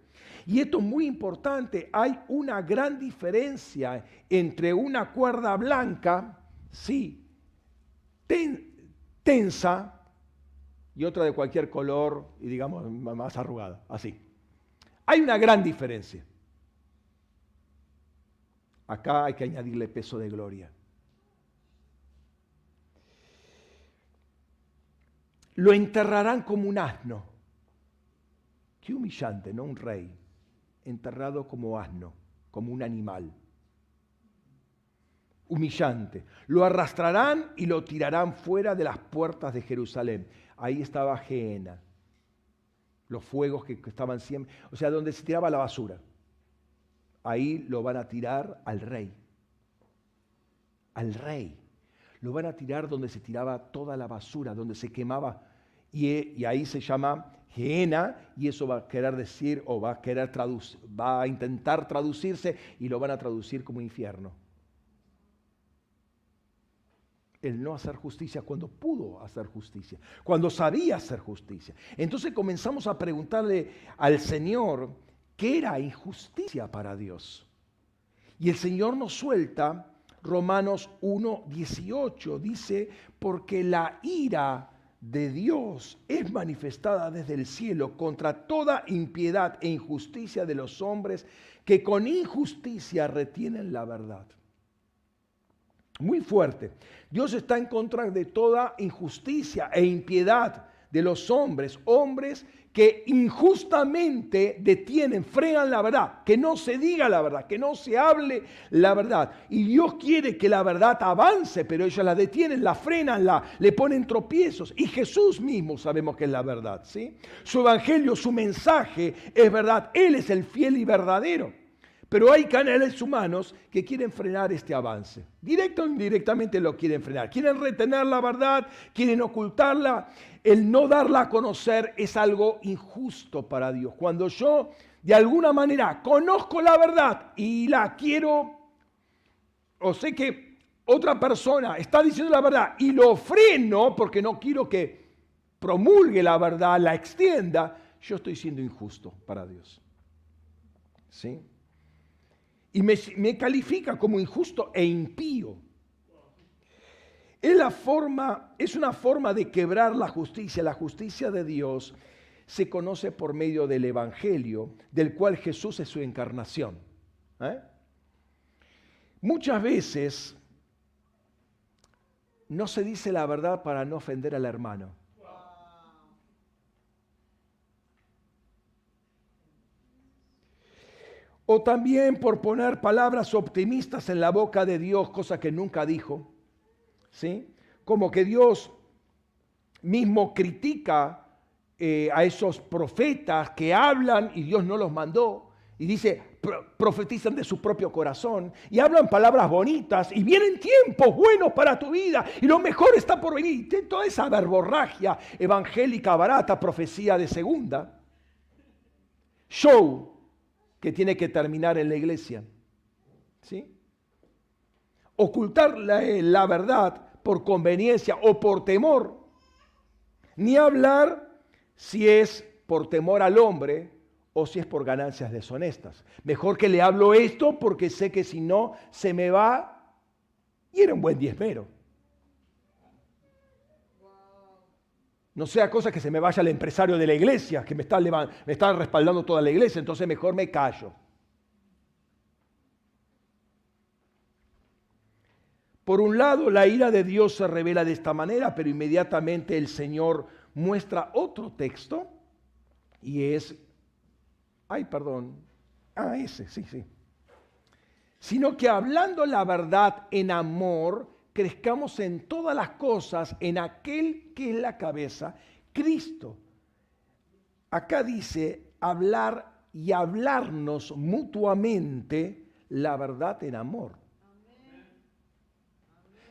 Y esto es muy importante, hay una gran diferencia entre una cuerda blanca, sí, tensa, y otra de cualquier color y digamos más arrugada, así. Hay una gran diferencia. Acá hay que añadirle peso de gloria. Lo enterrarán como un asno. Qué humillante, ¿no? Un rey enterrado como asno, como un animal. Humillante. Lo arrastrarán y lo tirarán fuera de las puertas de Jerusalén. Ahí estaba Geena. Los fuegos que estaban siempre, o sea, donde se tiraba la basura ahí lo van a tirar al rey. Al rey. Lo van a tirar donde se tiraba toda la basura, donde se quemaba. Y, ahí se llama Geena, y eso va a querer decir, o va a querer va a intentar traducirse, y lo van a traducir como infierno. El no hacer justicia cuando pudo hacer justicia, cuando sabía hacer justicia. Entonces comenzamos a preguntarle al Señor, que era injusticia para Dios. Y el Señor nos suelta Romanos 1.18, dice, porque la ira de Dios es manifestada desde el cielo contra toda impiedad e injusticia de los hombres que con injusticia retienen la verdad. Muy fuerte. Dios está en contra de toda injusticia e impiedad de los hombres, hombres que injustamente detienen, frenan la verdad, que no se diga la verdad, que no se hable la verdad. Y Dios quiere que la verdad avance, pero ellos la detienen, la frenan, la, le ponen tropiezos. Y Jesús mismo sabemos que es la verdad, ¿sí? Su evangelio, su mensaje es verdad. Él es el fiel y verdadero. Pero hay canales humanos que quieren frenar este avance. Directo o indirectamente lo quieren frenar. Quieren retener la verdad, quieren ocultarla. El no darla a conocer es algo injusto para Dios. Cuando yo de alguna manera conozco la verdad y la quiero, o sé que otra persona está diciendo la verdad y lo freno porque no quiero que promulgue la verdad, la extienda, yo estoy siendo injusto para Dios. ¿Sí? Y me, califica como injusto e impío. Es, la forma, es una forma de quebrar la justicia. La justicia de Dios se conoce por medio del Evangelio, del cual Jesús es su encarnación. ¿eh? Muchas veces no se dice la verdad para no ofender al hermano. O también por poner palabras optimistas en la boca de Dios, cosa que nunca dijo. ¿Sí? Como que Dios mismo critica eh, a esos profetas que hablan y Dios no los mandó. Y dice, profetizan de su propio corazón y hablan palabras bonitas y vienen tiempos buenos para tu vida y lo mejor está por venir. Toda esa verborragia evangélica barata, profecía de segunda. Show, que tiene que terminar en la iglesia. ¿Sí? Ocultar la, eh, la verdad por conveniencia o por temor, ni hablar si es por temor al hombre o si es por ganancias deshonestas. Mejor que le hablo esto porque sé que si no se me va y era un buen diezmero. No sea cosa que se me vaya el empresario de la iglesia, que me está, me está respaldando toda la iglesia, entonces mejor me callo. Por un lado, la ira de Dios se revela de esta manera, pero inmediatamente el Señor muestra otro texto y es, ay, perdón, ah, ese, sí, sí. sino que hablando la verdad en amor, crezcamos en todas las cosas en aquel que es la cabeza, Cristo. Acá dice hablar y hablarnos mutuamente la verdad en amor.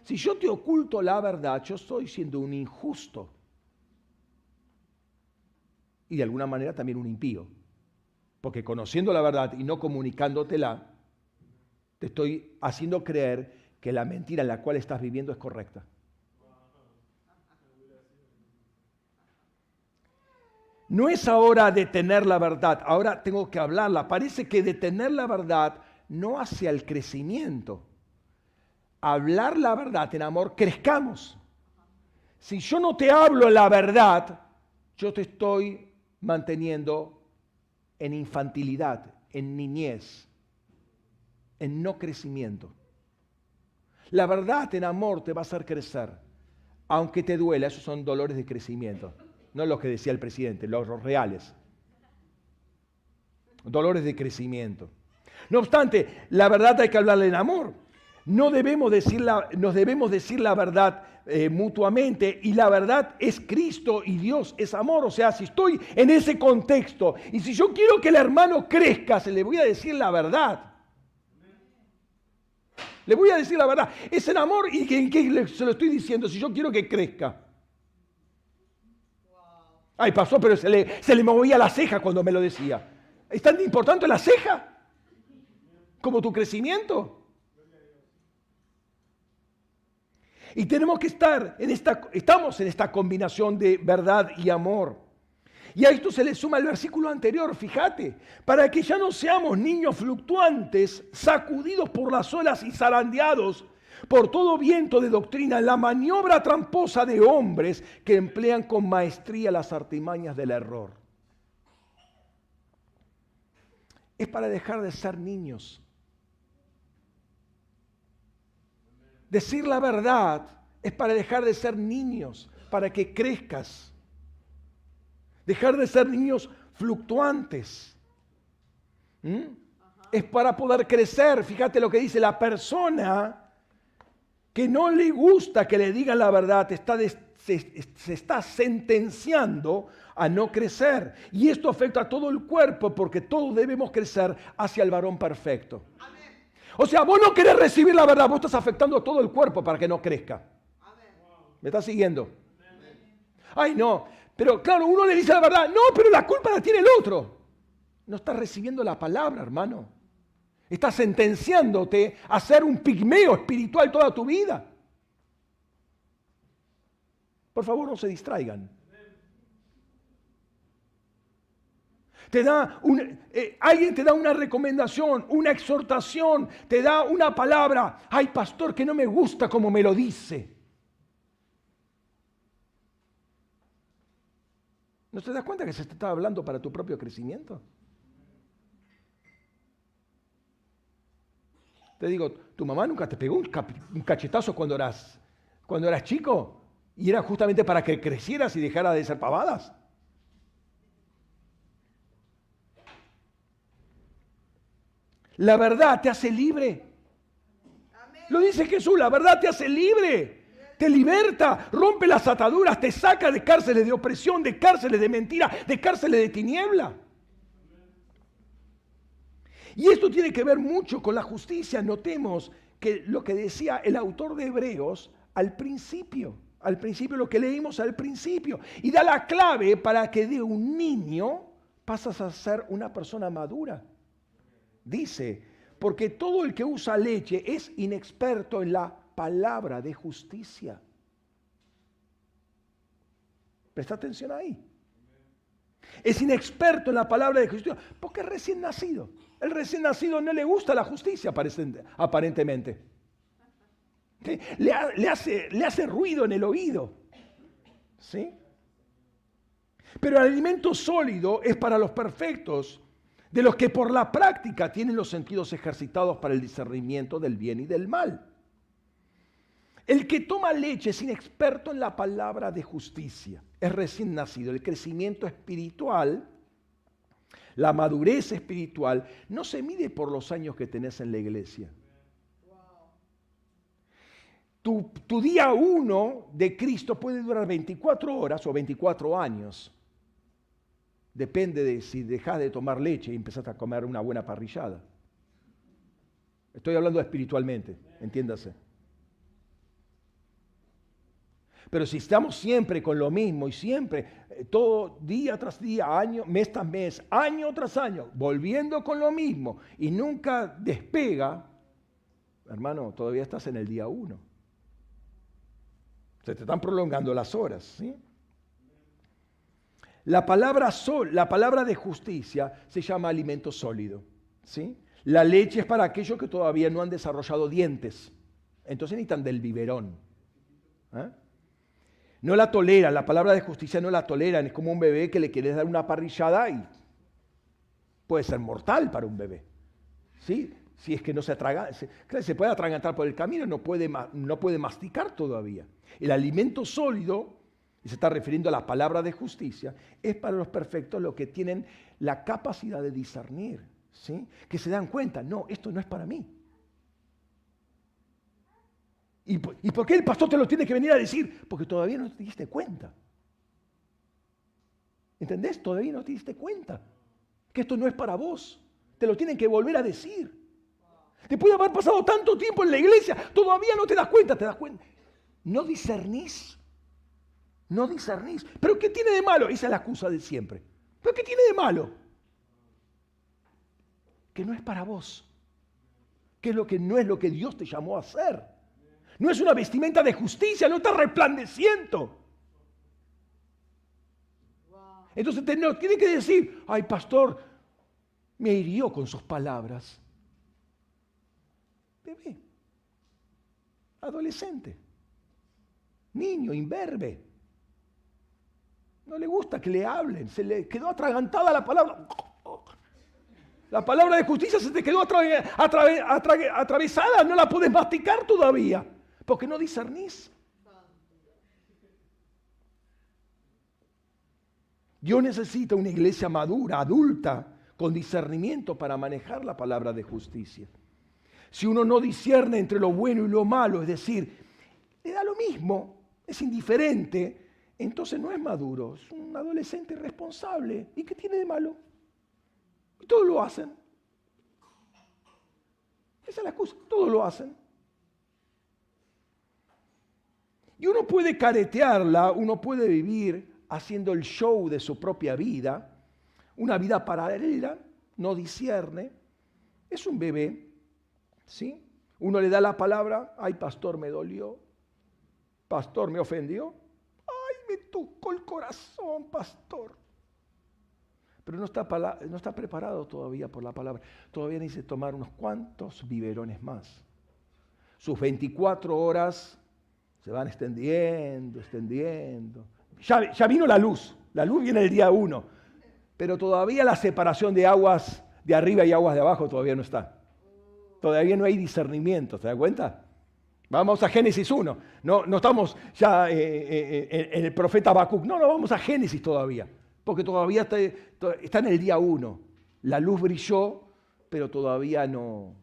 Si yo te oculto la verdad, yo estoy siendo un injusto. Y de alguna manera también un impío. Porque conociendo la verdad y no comunicándotela, te estoy haciendo creer que la mentira en la cual estás viviendo es correcta. No es ahora detener la verdad, ahora tengo que hablarla. Parece que detener la verdad no hace al crecimiento. Hablar la verdad en amor, crezcamos. Si yo no te hablo la verdad, yo te estoy manteniendo en infantilidad, en niñez, en no crecimiento. La verdad en amor te va a hacer crecer, aunque te duela, esos son dolores de crecimiento, no los que decía el presidente, los reales. Dolores de crecimiento. No obstante, la verdad hay que hablarle en amor. No debemos decir la, nos debemos decir la verdad eh, mutuamente y la verdad es Cristo y Dios es amor. O sea, si estoy en ese contexto y si yo quiero que el hermano crezca, se le voy a decir la verdad. Le voy a decir la verdad. Es el amor y en qué se lo estoy diciendo si yo quiero que crezca. Ay, pasó, pero se le, se le movía la ceja cuando me lo decía. ¿Es tan importante la ceja como tu crecimiento? Y tenemos que estar en esta, estamos en esta combinación de verdad y amor. Y a esto se le suma el versículo anterior, fíjate, para que ya no seamos niños fluctuantes, sacudidos por las olas y zarandeados por todo viento de doctrina, la maniobra tramposa de hombres que emplean con maestría las artimañas del error. Es para dejar de ser niños. Decir la verdad es para dejar de ser niños, para que crezcas. Dejar de ser niños fluctuantes. Es para poder crecer. Fíjate lo que dice la persona que no le gusta que le digan la verdad, está se, está sentenciando a no crecer. Y esto afecta a todo el cuerpo porque todos debemos crecer hacia el varón perfecto. O sea, vos no querés recibir la verdad, vos estás afectando a todo el cuerpo para que no crezca. ¿Me estás siguiendo? Ay, no, pero claro, uno le dice la verdad, no, pero la culpa la tiene el otro. No estás recibiendo la palabra, hermano. Estás sentenciándote a ser un pigmeo espiritual toda tu vida. Por favor, no se distraigan. Te da eh, alguien te da una recomendación, una exhortación, te da una palabra. Ay, pastor, que no me gusta como me lo dice. ¿No te das cuenta que se te está hablando para tu propio crecimiento? Te digo, tu mamá nunca te pegó un, cachetazo cuando eras, cuando eras chico y era justamente para que crecieras y dejara de ser pavadas. La verdad te hace libre. Lo dice Jesús, la verdad te hace libre te liberta, rompe las ataduras, te saca de cárceles de opresión, de cárceles de mentira, de cárceles de tiniebla. Y esto tiene que ver mucho con la justicia. Notemos que lo que decía el autor de Hebreos al principio, al principio, lo que leímos al principio, y da la clave para que de un niño pasas a ser una persona madura. Dice, porque todo el que usa leche es inexperto en la palabra de justicia. Presta atención ahí. Es inexperto en la palabra de justicia porque es recién nacido. El recién nacido no le gusta la justicia aparentemente. Le, hace, le hace ruido en el oído. ¿Sí? Pero el alimento sólido es para los perfectos, de los que por la práctica tienen los sentidos ejercitados para el discernimiento del bien y del mal. El que toma leche es inexperto en la palabra de justicia, es recién nacido. El crecimiento espiritual La madurez espiritual no se mide por los años que tenés en la iglesia. Tu, día uno de Cristo puede durar 24 horas o 24 años. Depende de si dejas de tomar leche y empezás a comer una buena parrillada. Estoy hablando espiritualmente, entiéndase. Pero si estamos siempre con lo mismo y siempre, eh, todo día tras día, año, mes tras mes, año tras año, volviendo con lo mismo y nunca despega, hermano, todavía estás en el día uno. Se te están prolongando las horas, ¿sí? La palabra, sol, la palabra de justicia se llama alimento sólido, ¿sí? La leche es para aquellos que todavía no han desarrollado dientes. Entonces necesitan del biberón. ¿eh? No la toleran, la palabra de justicia no la toleran. Es como un bebé que le quieres dar una parrillada y puede ser mortal para un bebé. ¿Sí? Si es que no se atraga, se, puede atragantar por el camino, no puede, no puede masticar todavía. El alimento sólido, y se está refiriendo a la palabra de justicia, es para los perfectos los que tienen la capacidad de discernir, ¿sí? que se dan cuenta, no, esto no es para mí. ¿Y por, qué el pastor te lo tiene que venir a decir? Porque todavía no te diste cuenta. ¿Entendés? Todavía no te diste cuenta. Que esto no es para vos. Te lo tienen que volver a decir. Te puede haber pasado tanto tiempo en la iglesia, todavía no te das cuenta, te das cuenta. No discernís. No discernís. ¿Pero qué tiene de malo? Esa es la excusa de siempre. ¿Pero qué tiene de malo? Que no es para vos. Que es lo que no es lo que Dios te llamó a hacer. No es una vestimenta de justicia, no está resplandeciendo. Entonces tiene que decir, ay pastor, me hirió con sus palabras. Bebé, adolescente, niño, imberbe. No le gusta que le hablen, se le quedó atragantada la palabra. La palabra de justicia se te quedó atravesada, no la puedes masticar todavía porque no discernís. Dios necesita una iglesia madura, adulta, con discernimiento para manejar la palabra de justicia. Si uno no discierne entre lo bueno y lo malo, es decir, le da lo mismo, es indiferente, entonces no es maduro, es un adolescente irresponsable. ¿Y qué tiene de malo? Y todos lo hacen. Esa es la excusa, todos lo hacen. Y uno puede caretearla, uno puede vivir haciendo el show de su propia vida, una vida paralela, no discierne, es un bebé, ¿sí? Uno le da la palabra, ay pastor me dolió, pastor me ofendió, ay me tocó el corazón, pastor. Pero no está, no está preparado todavía por la palabra, todavía necesita tomar unos cuantos biberones más. Sus 24 horas se van extendiendo, extendiendo. Ya, vino la luz, la luz viene el día uno, pero todavía la separación de aguas de arriba y aguas de abajo todavía no está. Todavía no hay discernimiento, ¿te das cuenta? Vamos a Génesis 1. No, no estamos ya eh, eh, eh, en el profeta Habacuc. No, no, vamos a Génesis todavía. Porque todavía está, en el día 1. La luz brilló, pero todavía no,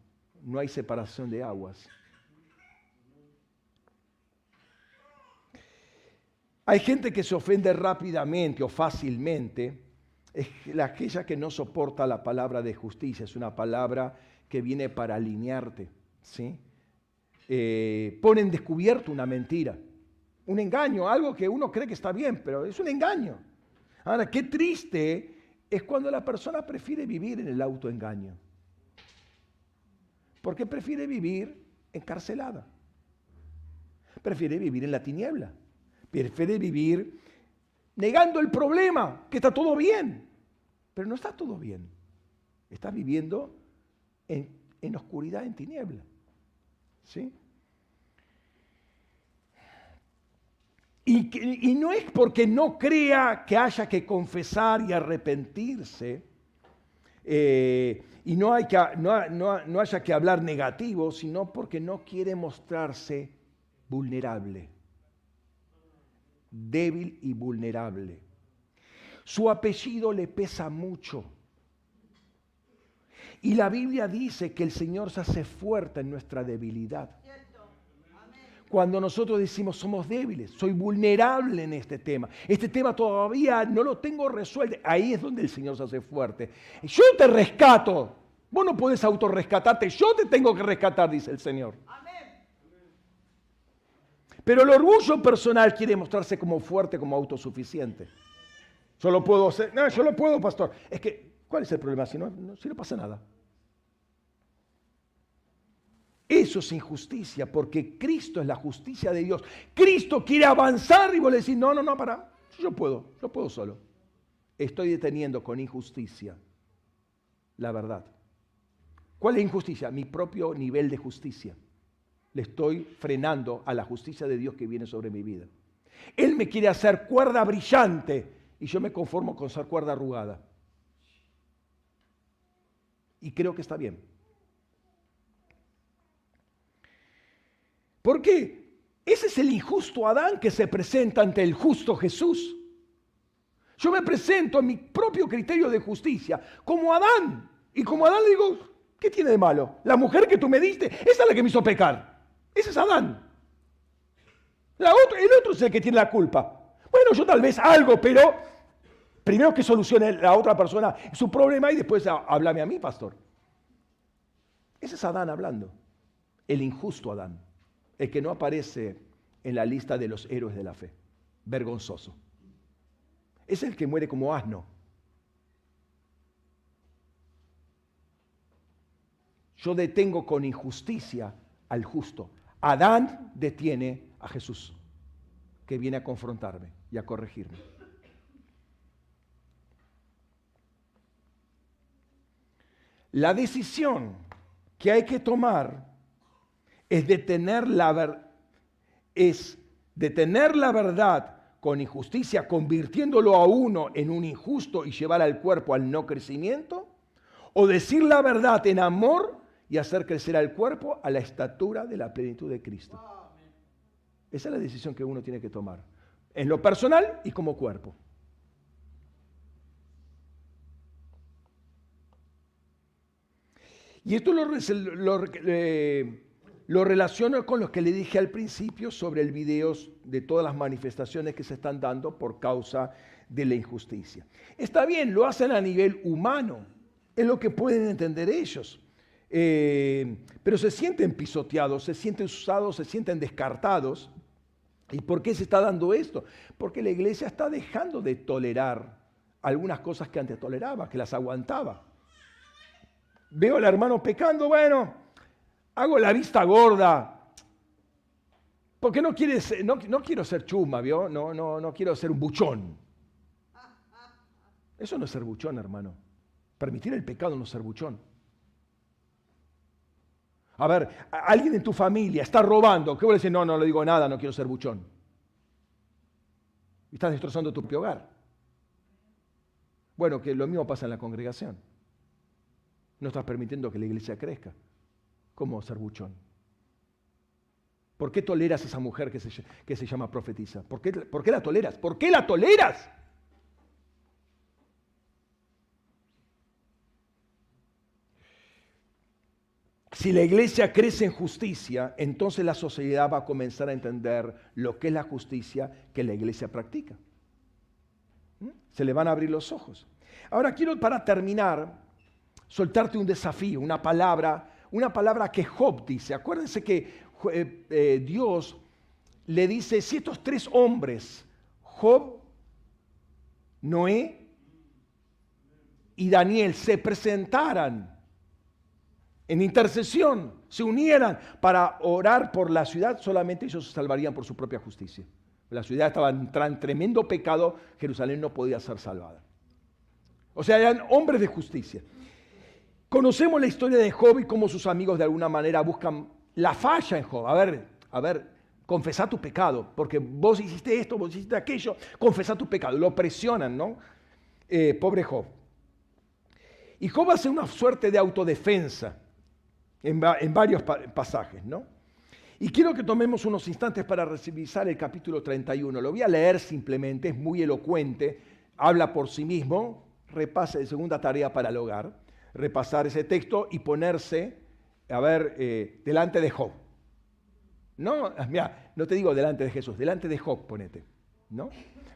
no hay separación de aguas. Hay gente que se ofende rápidamente o fácilmente. Es aquella que no soporta la palabra de justicia. Es una palabra que viene para alinearte. ¿sí? Eh, pone en descubierto una mentira, un engaño, algo que uno cree que está bien, pero es un engaño. Ahora, qué triste es cuando la persona prefiere vivir en el autoengaño. Porque prefiere vivir encarcelada. Prefiere vivir en la tiniebla. Prefiere vivir negando el problema, que está todo bien. Pero no está todo bien. Está viviendo en, oscuridad, en tiniebla. ¿Sí? Y, no es porque no crea que haya que confesar y arrepentirse, eh, y no, hay que, no haya que hablar negativo, sino porque no quiere mostrarse vulnerable débil y vulnerable. Su apellido le pesa mucho Y la Biblia dice que el Señor se hace fuerte en nuestra debilidad. Cuando nosotros decimos somos débiles, soy vulnerable en este tema, este tema todavía no lo tengo resuelto, ahí es donde el Señor se hace fuerte. Yo te rescato, vos no puedes autorrescatarte, yo te tengo que rescatar, dice el Señor. Pero el orgullo personal quiere mostrarse como fuerte, como autosuficiente. Yo lo puedo hacer, no, yo lo puedo, pastor. Es que, ¿cuál es el problema si no, si no pasa nada? Eso es injusticia, porque Cristo es la justicia de Dios. Cristo quiere avanzar y vos le decís, no, no, no, para, yo puedo, yo puedo solo. Estoy deteniendo con injusticia la verdad. ¿Cuál es injusticia? Mi propio nivel de justicia. Le estoy frenando a la justicia de Dios que viene sobre mi vida. Él me quiere hacer cuerda brillante y yo me conformo con ser cuerda arrugada. Y creo que está bien. ¿Por qué? Ese es el injusto Adán que se presenta ante el justo Jesús. Yo me presento a mi propio criterio de justicia como Adán. Y como Adán le digo, ¿qué tiene de malo? La mujer que tú me diste, esa es la que me hizo pecar. Ese es Adán. La el otro es el que tiene la culpa. Bueno, yo tal vez algo, pero primero que solucione la otra persona su problema y después háblame a mí, pastor. Ese es Adán hablando. El injusto Adán el que no aparece en la lista de los héroes de la fe. Vergonzoso. Es el que muere como asno. Yo detengo con injusticia al justo. Adán detiene a Jesús, que viene a confrontarme y a corregirme. La decisión que hay que tomar es detener la, es detener la verdad con injusticia, convirtiéndolo a uno en un injusto y llevar al cuerpo al no crecimiento, o decir la verdad en amor y hacer crecer al cuerpo a la estatura de la plenitud de Cristo. Esa es la decisión que uno tiene que tomar, en lo personal y como cuerpo. Y esto eh, lo relaciono con lo que le dije al principio sobre el video de todas las manifestaciones que se están dando por causa de la injusticia. Está bien, lo hacen a nivel humano, es lo que pueden entender ellos. Eh, pero se sienten pisoteados, se sienten usados, se sienten descartados. ¿Y por qué se está dando esto? Porque la iglesia está dejando de tolerar algunas cosas que antes toleraba, que las aguantaba. Veo al hermano pecando, bueno, hago la vista gorda. Porque no, no, no quiero ser chuma, ¿vio? No, no, no quiero ser un buchón. Eso no es ser buchón, hermano. Permitir el pecado no es ser buchón. A ver, alguien en tu familia está robando. ¿Qué voy a decir? No, no le digo nada, no quiero ser buchón. Y estás destrozando tu propio hogar. Bueno, que lo mismo pasa en la congregación. No estás permitiendo que la iglesia crezca como serbuchón. ¿Por qué toleras a esa mujer que se, que se llama profetisa? ¿Por qué, ¿Por qué la toleras? ¿Por qué la toleras? Si la iglesia crece en justicia, entonces la sociedad va a comenzar a entender lo que es la justicia que la iglesia practica. ¿Mm? Se le van a abrir los ojos. Ahora quiero para terminar soltarte un desafío, una palabra una palabra que Job dice. Acuérdense que eh, eh, Dios le dice, si estos tres hombres, Job, Noé y Daniel, se presentaran en intercesión, se unieran para orar por la ciudad, solamente ellos se salvarían por su propia justicia. La ciudad estaba en tremendo pecado, Jerusalén no podía ser salvada. O sea, eran hombres de justicia. Conocemos la historia de Job y cómo sus amigos de alguna manera buscan la falla en Job. A ver, a ver, confesá tu pecado, porque vos hiciste esto, vos hiciste aquello, confesá tu pecado. Lo presionan, ¿no? Eh, pobre Job. Y Job hace una suerte de autodefensa en, varios pasajes, ¿no? Y quiero que tomemos unos instantes para revisar el capítulo 31. Lo voy a leer simplemente, es muy elocuente, habla por sí mismo, repase de segunda tarea para el hogar. repasar ese texto y ponerse, a ver, eh, delante de Job. No, mira, no te digo delante de Jesús, delante de Job ponete, ¿no?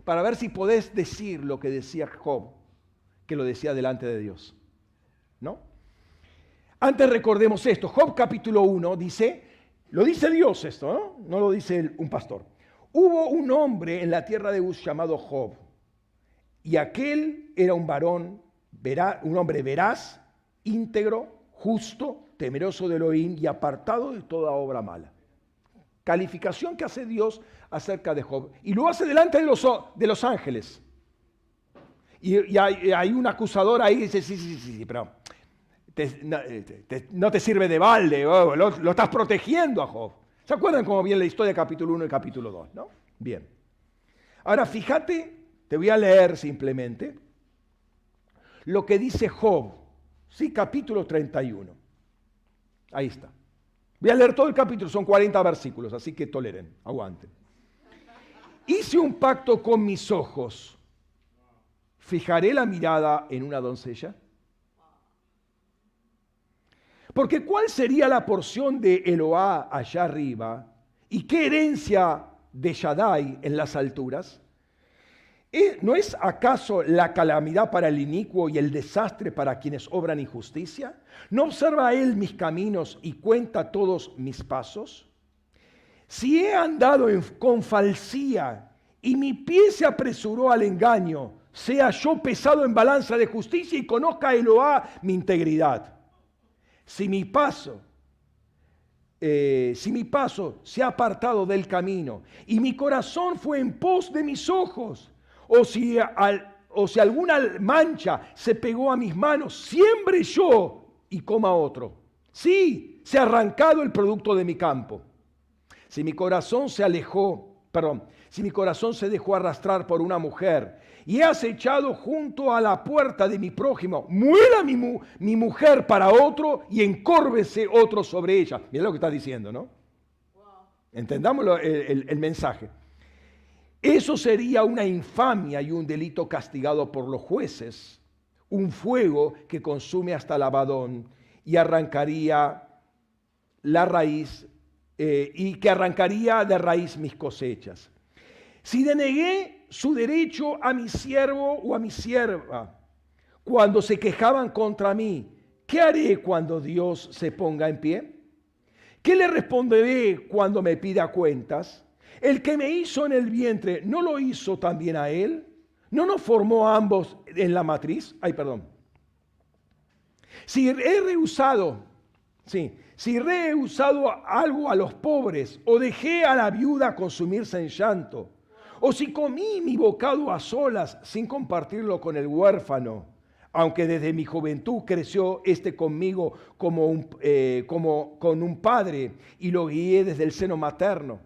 Para ver si podés decir lo que decía Job, que lo decía delante de Dios, ¿no? Antes recordemos esto, Job capítulo 1 dice, lo dice Dios esto, ¿no? No lo dice un pastor. Hubo un hombre en la tierra de Uz llamado Job, y aquel era un varón, un hombre veraz, íntegro, justo, temeroso de Elohim y apartado de toda obra mala calificación que hace Dios acerca de Job. Y lo hace delante de los, ángeles. Y, hay, un acusador ahí que dice, sí, sí, sí, sí pero no, te, sirve de balde, lo, lo, estás protegiendo a Job. ¿Se acuerdan cómo viene la historia capítulo 1 y capítulo 2? ¿no? Bien. Ahora fíjate, te voy a leer simplemente lo que dice Job, sí, capítulo 31. Ahí está. Voy a leer todo el capítulo, son 40 versículos, así que toleren, aguanten. Hice un pacto con mis ojos. ¿Fijaré la mirada en una doncella? Porque ¿cuál sería la porción de Eloá allá arriba? ¿Y qué herencia de Shaddai en las alturas? ¿No es acaso la calamidad para el inicuo y el desastre para quienes obran injusticia? ¿No observa él mis caminos y cuenta todos mis pasos? Si he andado con falsía y mi pie se apresuró al engaño, sea yo pesado en balanza de justicia y conozca Eloá mi integridad. Si mi paso, eh, si mi paso se ha apartado del camino y mi corazón fue en pos de mis ojos, o si, alguna mancha se pegó a mis manos, siembre yo y coma otro. Sí, se ha arrancado el producto de mi campo. Si mi corazón se alejó, perdón, si mi corazón se dejó arrastrar por una mujer y he acechado junto a la puerta de mi prójimo, muera mi, mi mujer para otro y encórvese otro sobre ella. Mira lo que está diciendo, ¿no? Entendamos el mensaje. Eso sería una infamia y un delito castigado por los jueces, un fuego que consume hasta el abadón y arrancaría la raíz eh, y que arrancaría de raíz mis cosechas. Si denegué su derecho a mi siervo o a mi sierva cuando se quejaban contra mí, ¿qué haré cuando Dios se ponga en pie? ¿Qué le responderé cuando me pida cuentas? El que me hizo en el vientre, ¿no lo hizo también a él? ¿No nos formó a ambos en la matriz? Ay, perdón. Si he rehusado, sí, si he rehusado algo a los pobres, o dejé a la viuda consumirse en llanto, o si comí mi bocado a solas sin compartirlo con el huérfano, aunque desde mi juventud creció este conmigo como, eh, como con un padre y lo guié desde el seno materno.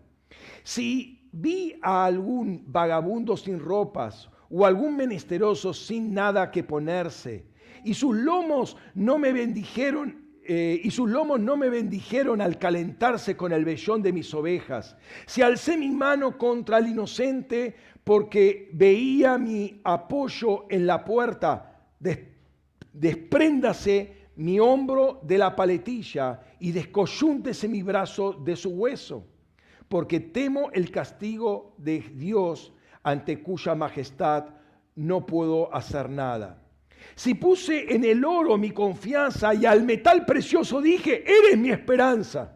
Si vi a algún vagabundo sin ropas o algún menesteroso sin nada que ponerse, y sus lomos no me bendijeron eh, y sus lomos no me bendijeron al calentarse con el vellón de mis ovejas. Si alcé mi mano contra el inocente porque veía mi apoyo en la puerta, despréndase mi hombro de la paletilla y descoyúntese mi brazo de su hueso porque temo el castigo de Dios ante cuya majestad no puedo hacer nada. Si puse en el oro mi confianza y al metal precioso dije, eres mi esperanza.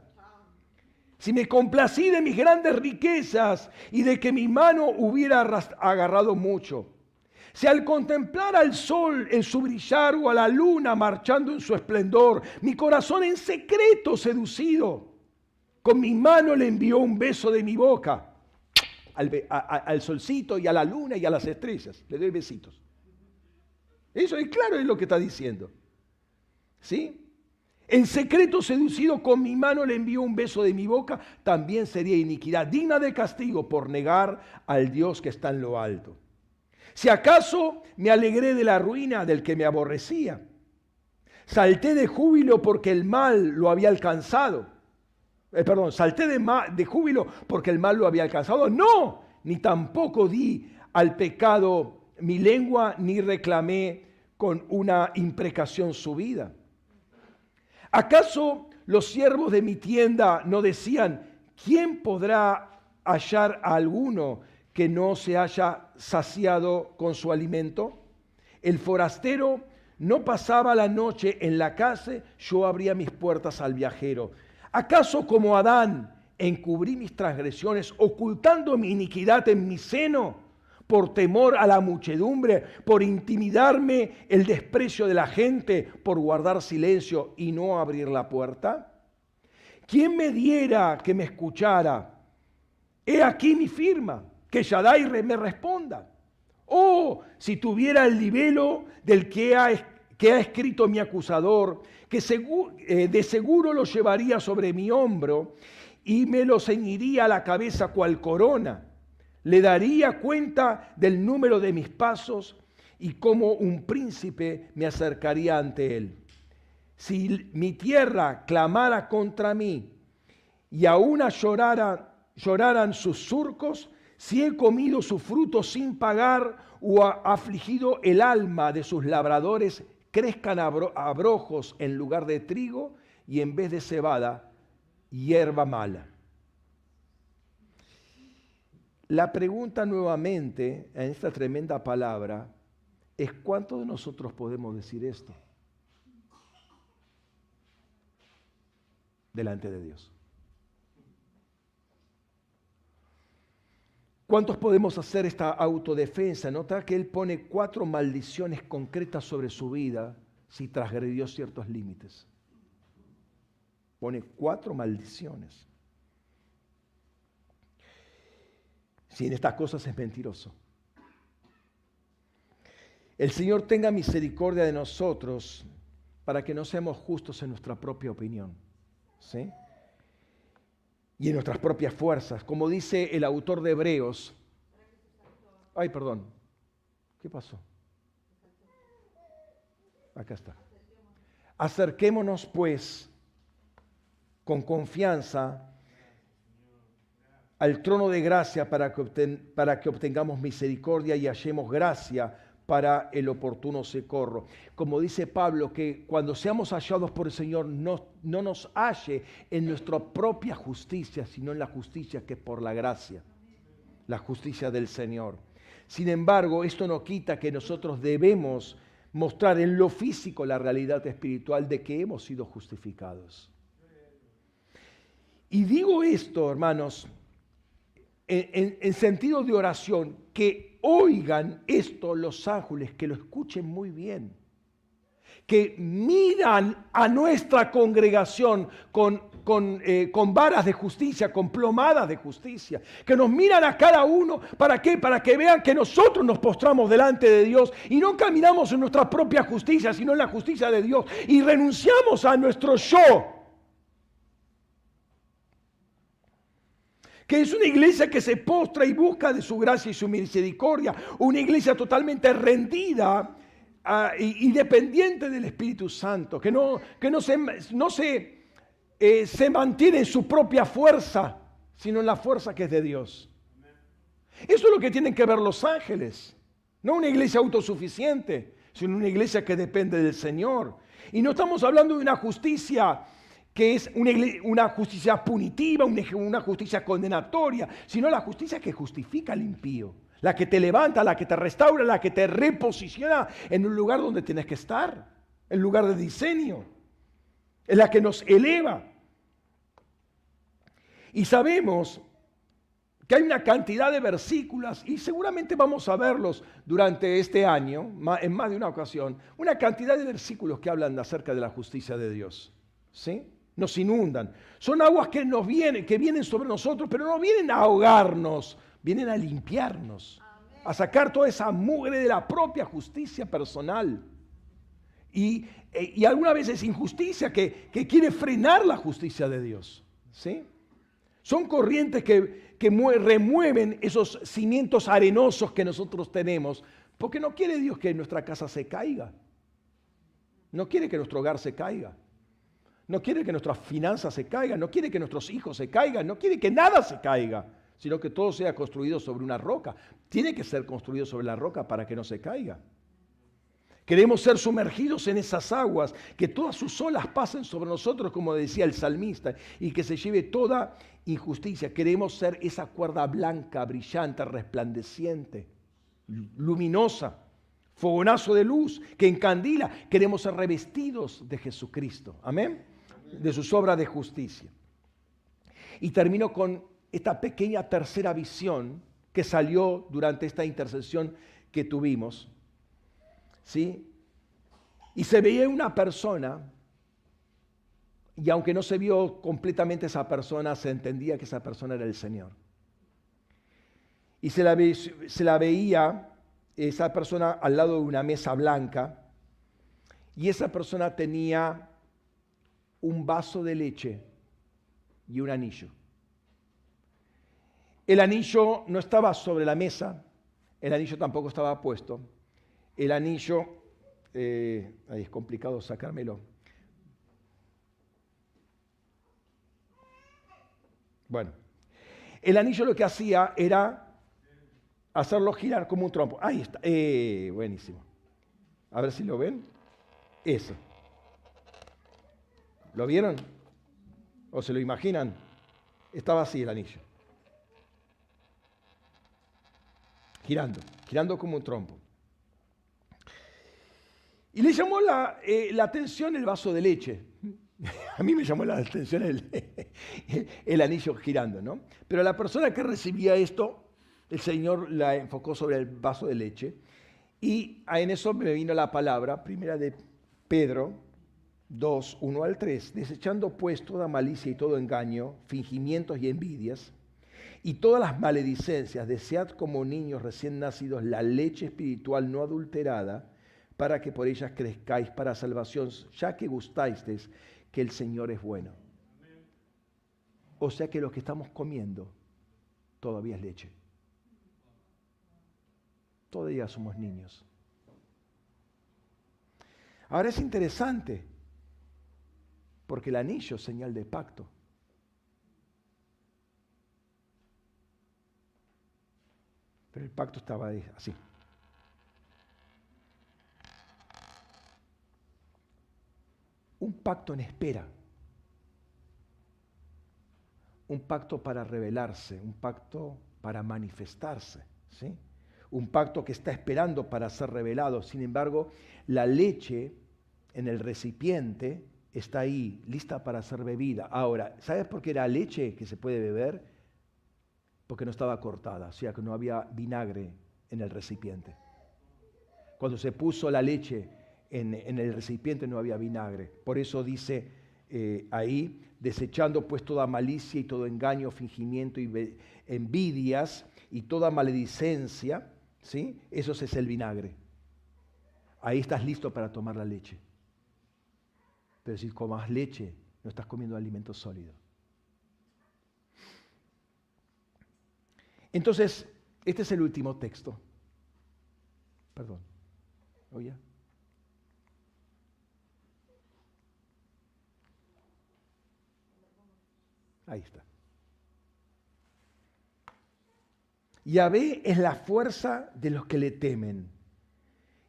Si me complací de mis grandes riquezas y de que mi mano hubiera agarrado mucho. Si al contemplar al sol en su brillar o a la luna marchando en su esplendor, mi corazón en secreto seducido, con mi mano le envió un beso de mi boca al, solcito y a la luna y a las estrellas. Le doy besitos. Eso es claro, es lo que está diciendo. ¿Sí? En secreto seducido con mi mano le envió un beso de mi boca, también sería iniquidad, digna de castigo por negar al Dios que está en lo alto. Si acaso me alegré de la ruina del que me aborrecía, salté de júbilo porque el mal lo había alcanzado eh, perdón, salté de, de júbilo porque el mal lo había alcanzado. No, ni tampoco di al pecado mi lengua, ni reclamé con una imprecación subida. ¿Acaso los siervos de mi tienda no decían, ¿quién podrá hallar a alguno que no se haya saciado con su alimento? El forastero no pasaba la noche en la casa, yo abría mis puertas al viajero. ¿Acaso como Adán encubrí mis transgresiones, ocultando mi iniquidad en mi seno? Por temor a la muchedumbre, por intimidarme el desprecio de la gente, por guardar silencio y no abrir la puerta? ¿Quién me diera que me escuchara? He aquí mi firma, que Shaddai me responda. Oh, si tuviera el libelo del que ha, escrito mi acusador, que eh, de seguro lo llevaría sobre mi hombro y me lo ceñiría a la cabeza cual corona le daría cuenta del número de mis pasos y como un príncipe me acercaría ante él. Si mi tierra clamara contra mí y aún llorara, lloraran sus surcos, si he comido su fruto sin pagar o ha afligido el alma de sus labradores, crezcan abrojos en lugar de trigo y en vez de cebada, hierba mala. La pregunta nuevamente en esta tremenda palabra es cuántos de nosotros podemos decir esto delante de Dios. ¿Cuántos podemos hacer esta autodefensa? Nota que Él pone cuatro maldiciones concretas sobre su vida si transgredió ciertos límites. Pone cuatro maldiciones. Si en estas cosas es mentiroso. El Señor tenga misericordia de nosotros para que no seamos justos en nuestra propia opinión. ¿sí? Y en nuestras propias fuerzas. Como dice el autor de Hebreos. Ay, perdón. ¿Qué pasó? Acá está. Acerquémonos pues con confianza al trono de gracia para que, para que obtengamos misericordia y hallemos gracia para el oportuno socorro. Como dice Pablo, que cuando seamos hallados por el Señor no, no nos halle en nuestra propia justicia, sino en la justicia que es por la gracia, la justicia del Señor. Sin embargo, esto no quita que nosotros debemos mostrar en lo físico la realidad espiritual de que hemos sido justificados. Y digo esto, hermanos, en, sentido de oración, que oigan esto los ángeles, que lo escuchen muy bien, que miran a nuestra congregación con, con, eh, con, varas de justicia, con plomadas de justicia, que nos miran a cada uno, ¿para qué? Para que vean que nosotros nos postramos delante de Dios y no caminamos en nuestra propia justicia, sino en la justicia de Dios. Y renunciamos a nuestro yo que es una iglesia que se postra y busca de su gracia y su misericordia, una iglesia totalmente rendida ah, y, dependiente del Espíritu Santo, que no, que no se, no se, eh, se mantiene en su propia fuerza, sino en la fuerza que es de Dios. Eso es lo que tienen que ver los ángeles, no una iglesia autosuficiente, sino una iglesia que depende del Señor. Y no estamos hablando de una justicia que es una, justicia punitiva, una justicia condenatoria, sino la justicia que justifica al impío, la que te levanta, la que te restaura, la que te reposiciona en un lugar donde tienes que estar, en lugar de diseño, es la que nos eleva. Y sabemos que hay una cantidad de versículos, y seguramente vamos a verlos durante este año, en más de una ocasión, una cantidad de versículos que hablan acerca de la justicia de Dios. ¿Sí? Nos inundan. Son aguas que nos vienen, que vienen sobre nosotros, pero no vienen a ahogarnos, vienen a limpiarnos, a sacar toda esa mugre de la propia justicia personal. Y, eh, y algunas veces injusticia que, que, quiere frenar la justicia de Dios. ¿sí? Son corrientes que, que remueven esos cimientos arenosos que nosotros tenemos, porque no quiere Dios que nuestra casa se caiga. No quiere que nuestro hogar se caiga. No quiere que nuestras finanzas se caigan, no quiere que nuestros hijos se caigan, no quiere que nada se caiga, sino que todo sea construido sobre una roca. Tiene que ser construido sobre la roca para que no se caiga. Queremos ser sumergidos en esas aguas, que todas sus olas pasen sobre nosotros, como decía el salmista, y que se lleve toda injusticia. Queremos ser esa cuerda blanca, brillante, resplandeciente, luminosa, fogonazo de luz que encandila. Queremos ser revestidos de Jesucristo. Amén. De sus obras de justicia. Y termino con esta pequeña tercera visión que salió durante esta intercesión que tuvimos ¿sí? Y se veía una persona, y aunque no se vio completamente esa persona, se entendía que esa persona era el Señor. Y se la, se la veía esa persona al lado de una mesa blanca, y esa persona tenía un vaso de leche y un anillo. El anillo no estaba sobre la mesa, el anillo tampoco estaba puesto el anillo, eh, ahí es complicado sacármelo. Bueno, el anillo lo que hacía era hacerlo girar como un trompo. Ahí está, eh, buenísimo. A ver si lo ven. Eso. ¿Lo vieron? ¿O se lo imaginan? Estaba así el anillo. Girando, girando como un trompo. Y le llamó eh, la, atención el vaso de leche. [laughs] A mí me llamó la atención [laughs] el, anillo girando, ¿no? Pero la persona que recibía esto, el Señor la enfocó sobre el vaso de leche. Y en eso me vino la palabra, primera de Pedro 2, 1 al 3, desechando pues toda malicia y todo engaño, fingimientos y envidias, y todas las maledicencias, desead como niños recién nacidos la leche espiritual no adulterada, para que por ellas crezcáis para salvación, ya que gustáis que el Señor es bueno. O sea que lo que estamos comiendo todavía es leche. Todavía somos niños. Ahora es interesante, porque el anillo es señal de pacto. Pero el pacto estaba así. un pacto en espera, un pacto para revelarse, un pacto para manifestarse, ¿sí? un pacto que está esperando para ser revelado. Sin embargo, la leche en el recipiente está ahí, lista para ser bebida. Ahora, ¿sabes por qué era leche que se puede beber? Porque no estaba cortada, o sea que no había vinagre en el recipiente. Cuando se puso la leche en, el recipiente no había vinagre. Por eso dice eh, ahí, desechando pues toda malicia y todo engaño, fingimiento y envidias y toda maledicencia, ¿sí? Eso es el vinagre. Ahí estás listo para tomar la leche. Pero si comas leche, no estás comiendo alimento sólido. Entonces, este es el último texto. Perdón. ¿Oye? Ahí está. Yahvé es la fuerza de los que le temen.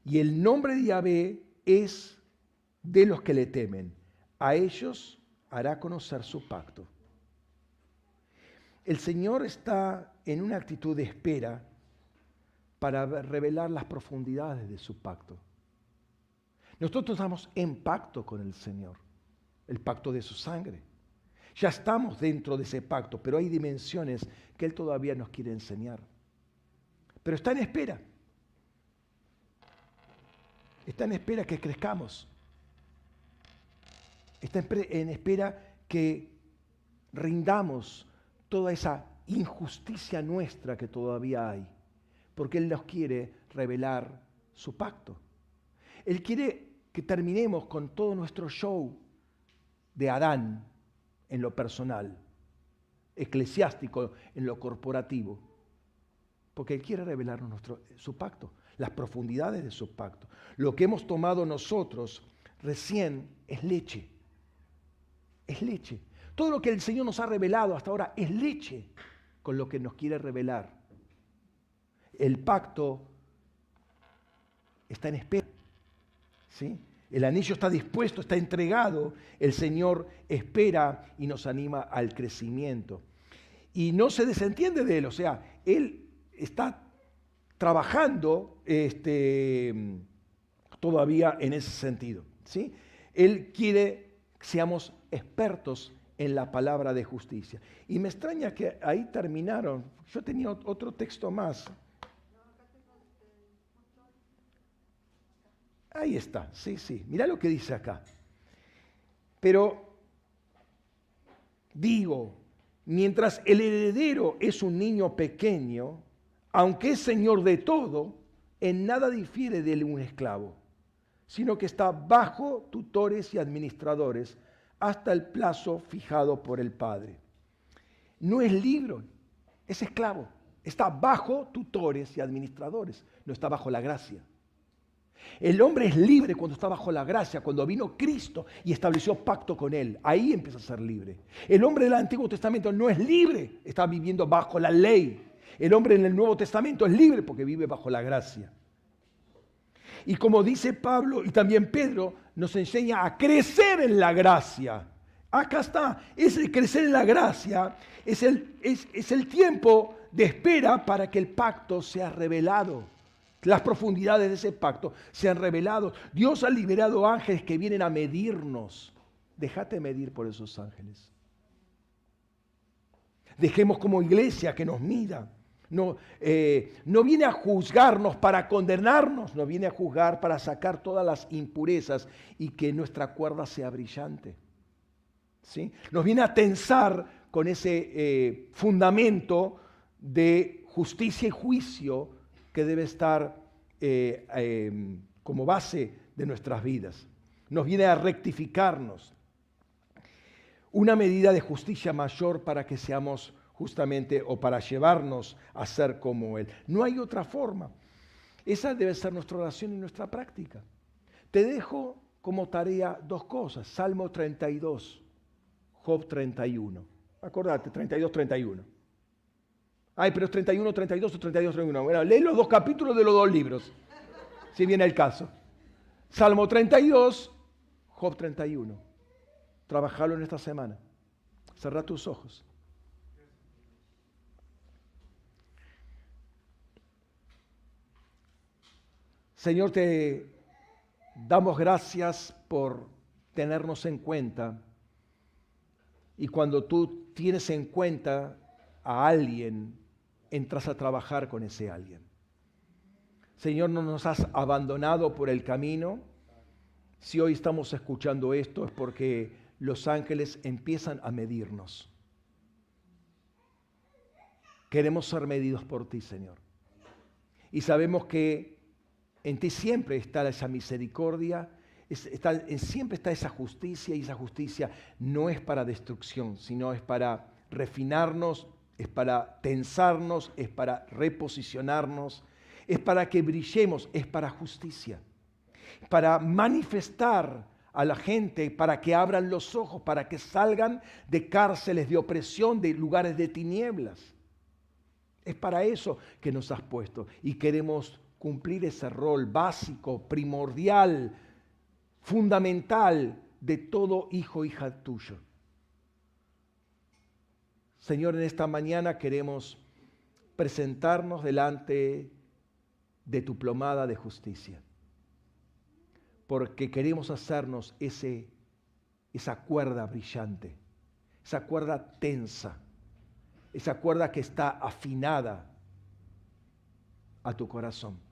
Y el nombre de Yahvé es de los que le temen. A ellos hará conocer su pacto. El Señor está en una actitud de espera para revelar las profundidades de su pacto. Nosotros estamos en pacto con el Señor, el pacto de su sangre. Ya estamos dentro de ese pacto, pero hay dimensiones que Él todavía nos quiere enseñar. Pero está en espera. Está en espera que crezcamos. Está en espera que rindamos toda esa injusticia nuestra que todavía hay. Porque Él nos quiere revelar su pacto. Él quiere que terminemos con todo nuestro show de Adán, en lo personal, eclesiástico en lo corporativo, porque Él quiere revelarnos su pacto, las profundidades de su pacto. Lo que hemos tomado nosotros recién es leche, es leche. Todo lo que el Señor nos ha revelado hasta ahora es leche con lo que nos quiere revelar. El pacto está en espera. ¿sí? El anillo está dispuesto, está entregado. El Señor espera y nos anima al crecimiento. Y no se desentiende de Él, o sea, Él está trabajando este, todavía en ese sentido. ¿sí? Él quiere que seamos expertos en la palabra de justicia. Y me extraña que ahí terminaron. Yo tenía otro texto más. Ahí está, sí, sí. Mira lo que dice acá. Pero digo, mientras el heredero es un niño pequeño, aunque es señor de todo, en nada difiere de un esclavo, sino que está bajo tutores y administradores hasta el plazo fijado por el Padre. No es libro, es esclavo. Está bajo tutores y administradores, no está bajo la gracia. El hombre es libre cuando está bajo la gracia, cuando vino Cristo y estableció pacto con él. Ahí empieza a ser libre. El hombre del Antiguo Testamento no es libre, está viviendo bajo la ley. El hombre en el Nuevo Testamento es libre porque vive bajo la gracia. Y como dice Pablo y también Pedro, nos enseña a crecer en la gracia. Acá está, ese crecer en la gracia es el, es el tiempo de espera para que el pacto sea revelado. Las profundidades de ese pacto se han revelado. Dios ha liberado ángeles que vienen a medirnos. Déjate medir por esos ángeles. Dejemos como iglesia que nos mida. No, eh, no viene a juzgarnos para condenarnos, no viene a juzgar para sacar todas las impurezas y que nuestra cuerda sea brillante. ¿Sí? Nos viene a tensar con ese eh, fundamento de justicia y juicio que debe estar eh, em, como base de nuestras vidas. Nos viene a rectificarnos. Una medida de justicia mayor para que seamos justamente o para llevarnos a ser como Él. No hay otra forma. Esa debe ser nuestra oración y nuestra práctica. Te dejo como tarea dos cosas. Salmo 32, Job 31. Acordate, 32, 31. Ay, pero es 31, 32 o 32, 31. Bueno, lee los dos capítulos de los dos libros, si viene el caso. Salmo 32, Job 31. Trabajalo en esta semana. Cerra tus ojos. Señor, te damos gracias por tenernos en cuenta. Y cuando tú tienes en cuenta a alguien, entras a trabajar con ese alguien. Señor, no nos has abandonado por el camino. Si hoy estamos escuchando esto es porque los ángeles empiezan a medirnos. Queremos ser medidos por ti, Señor. Y sabemos que en ti siempre está esa misericordia, siempre está esa justicia y esa justicia no es para destrucción, sino es para refinarnos, es para tensarnos, es para reposicionarnos, es para que brillemos, es para justicia, para manifestar a la gente, para que abran los ojos, para que salgan de cárceles de opresión, de lugares de tinieblas. Es para eso que nos has puesto y queremos cumplir ese rol básico, primordial, fundamental de todo hijo, hija tuyo. Señor, en esta mañana queremos presentarnos delante de tu plomada de justicia, porque queremos hacernos ese, esa cuerda brillante, esa cuerda tensa, esa cuerda que está afinada a tu corazón.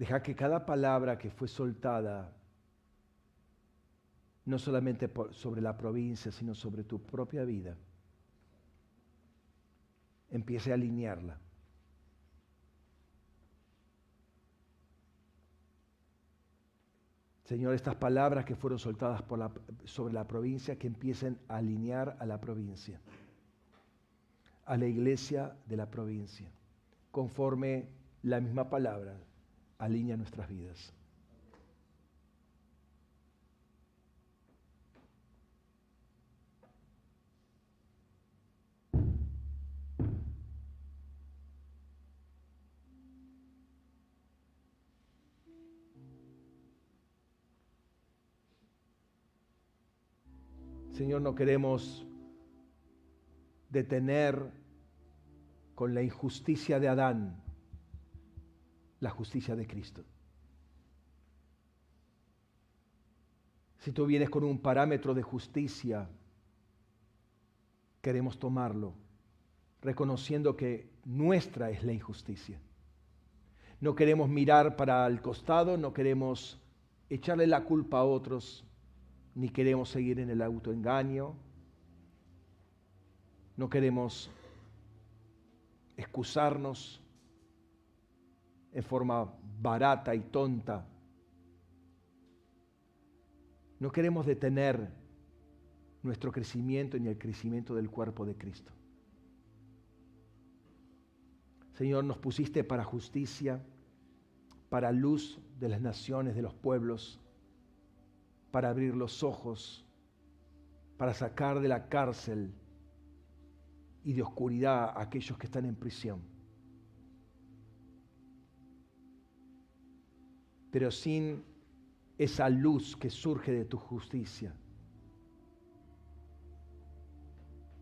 Deja que cada palabra que fue soltada, no solamente sobre la provincia, sino sobre tu propia vida, empiece a alinearla. Señor, estas palabras que fueron soltadas sobre la provincia, que empiecen a alinear a la provincia, a la iglesia de la provincia, conforme la misma palabra alinea nuestras vidas. Señor, no queremos detener con la injusticia de Adán la justicia de Cristo. Si tú vienes con un parámetro de justicia, queremos tomarlo, reconociendo que nuestra es la injusticia. No queremos mirar para el costado, no queremos echarle la culpa a otros, ni queremos seguir en el autoengaño, no queremos excusarnos en forma barata y tonta. No queremos detener nuestro crecimiento ni el crecimiento del cuerpo de Cristo. Señor, nos pusiste para justicia, para luz de las naciones, de los pueblos para abrir los ojos, para sacar de la cárcel y de oscuridad a aquellos que están en prisión. Pero sin esa luz que surge de tu justicia,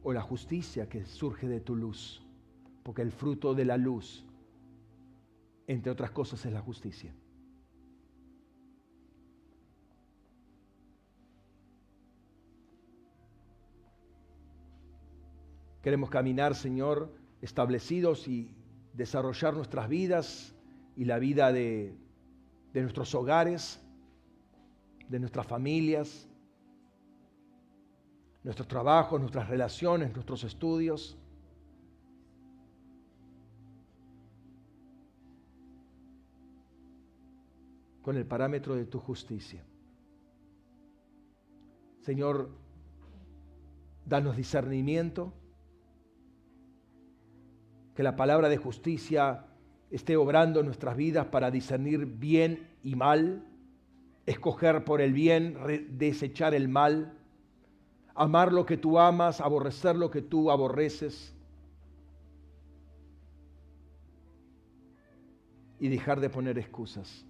o la justicia que surge de tu luz, porque el fruto de la luz, entre otras cosas, es la justicia. Queremos caminar, Señor, establecidos y desarrollar nuestras vidas y la vida de, nuestros hogares, de nuestras familias, nuestros trabajos, nuestras relaciones, nuestros estudios. con el parámetro de tu justicia. Señor, danos discernimiento que la palabra de justicia esté obrando nuestras vidas para discernir bien y mal, escoger por el bien, desechar el mal, amar lo que tú amas, aborrecer lo que tú aborreces y dejar de poner excusas.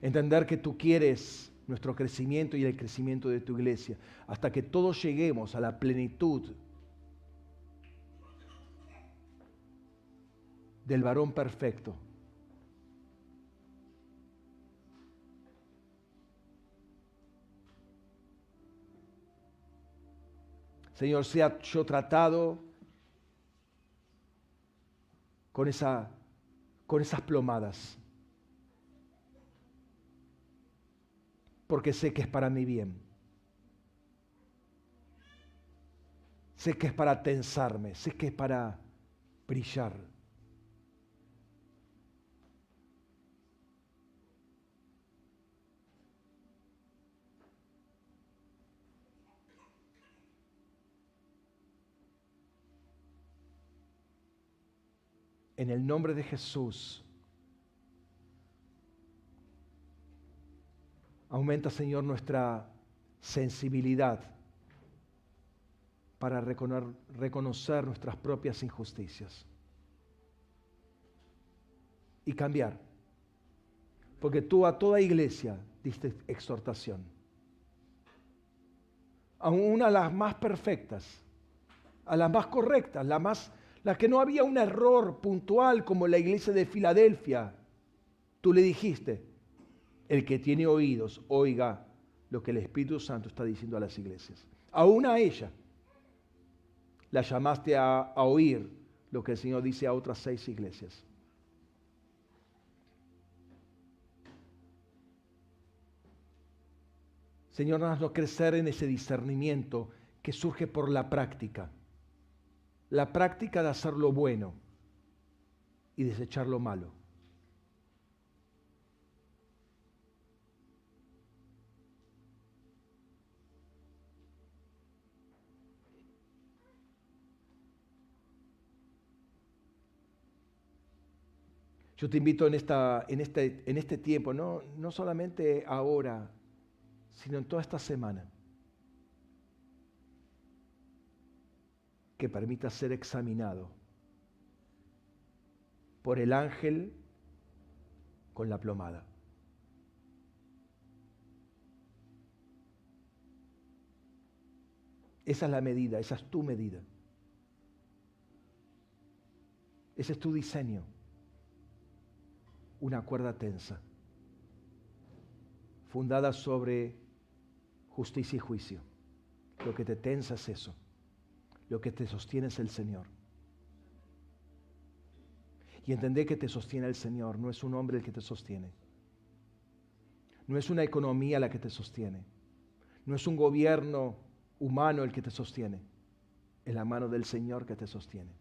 Entender que tú quieres nuestro crecimiento y el crecimiento de tu iglesia, hasta que todos lleguemos a la plenitud del varón perfecto. Señor, sea yo tratado con, esa, con esas plomadas, porque sé que es para mi bien. Sé que es para tensarme, sé que es para brillar. En el nombre de Jesús. Aumenta, Señor, nuestra sensibilidad para reconocer nuestras propias injusticias y cambiar. Porque tú a toda iglesia diste exhortación. A una de las más perfectas, a las más correctas, la más la que no había un error puntual como la iglesia de Filadelfia. Tú le dijiste, el que tiene oídos, oiga lo que el Espíritu Santo está diciendo a las iglesias. Aún a ella la llamaste a, a oír lo que el Señor dice a otras seis iglesias. Señor, haznos crecer en ese discernimiento que surge por la práctica la práctica de hacer lo bueno y desechar lo malo. Yo te invito en, esta, en, este, en este tiempo, no, no solamente ahora, sino en toda esta semana. Que permita ser examinado por el ángel con la plomada. Esa es la medida, esa es tu medida. Ese es tu diseño. Una cuerda tensa, fundada sobre justicia y juicio. Lo que te tensa es eso. Lo que te sostiene es el Señor. Y entender que te sostiene el Señor, no es un hombre el que te sostiene. No es una economía la que te sostiene. No es un gobierno humano el que te sostiene. Es la mano del Señor que te sostiene.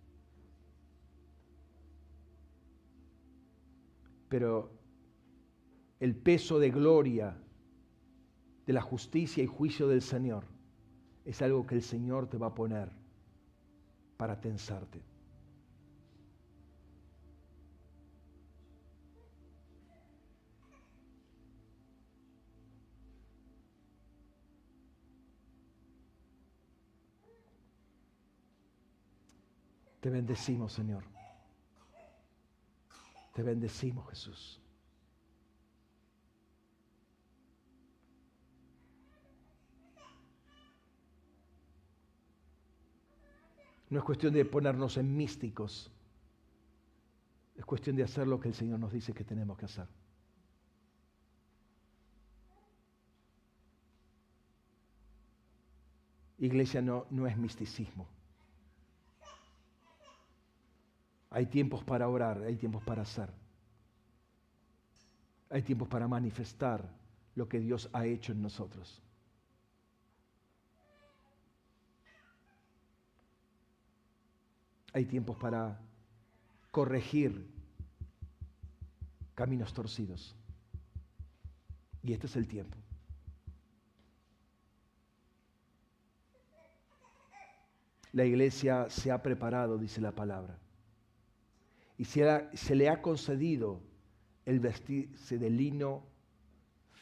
Pero el peso de gloria de la justicia y juicio del Señor es algo que el Señor te va a poner para tensarte. Te bendecimos, Señor. Te bendecimos, Jesús. No es cuestión de ponernos en místicos. Es cuestión de hacer lo que el Señor nos dice que tenemos que hacer. Iglesia no, no es misticismo. Hay tiempos para orar, hay tiempos para hacer. Hay tiempos para manifestar lo que Dios ha hecho en nosotros. Hay tiempos para corregir caminos torcidos. Y este es el tiempo. La iglesia se ha preparado, dice la palabra y se, le ha concedido el vestirse de lino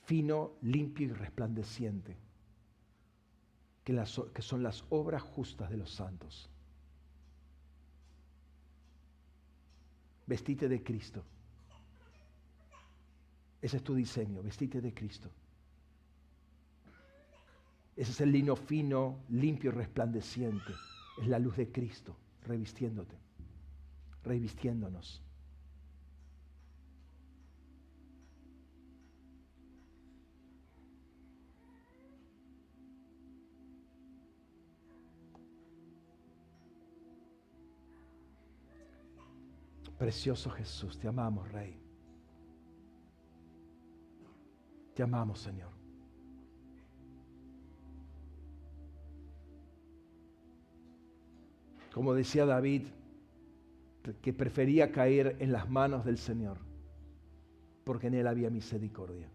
fino, limpio y resplandeciente, que, que son las obras justas de los santos. Vestite de Cristo. Ese es tu diseño, vestite de Cristo. Ese es el lino fino, limpio y resplandeciente. Es la luz de Cristo revistiéndote revistiéndonos. Precioso Jesús, te amamos, Rey. Te amamos, Señor. Como decía David, que prefería caer en las manos del Señor, porque en Él había misericordia.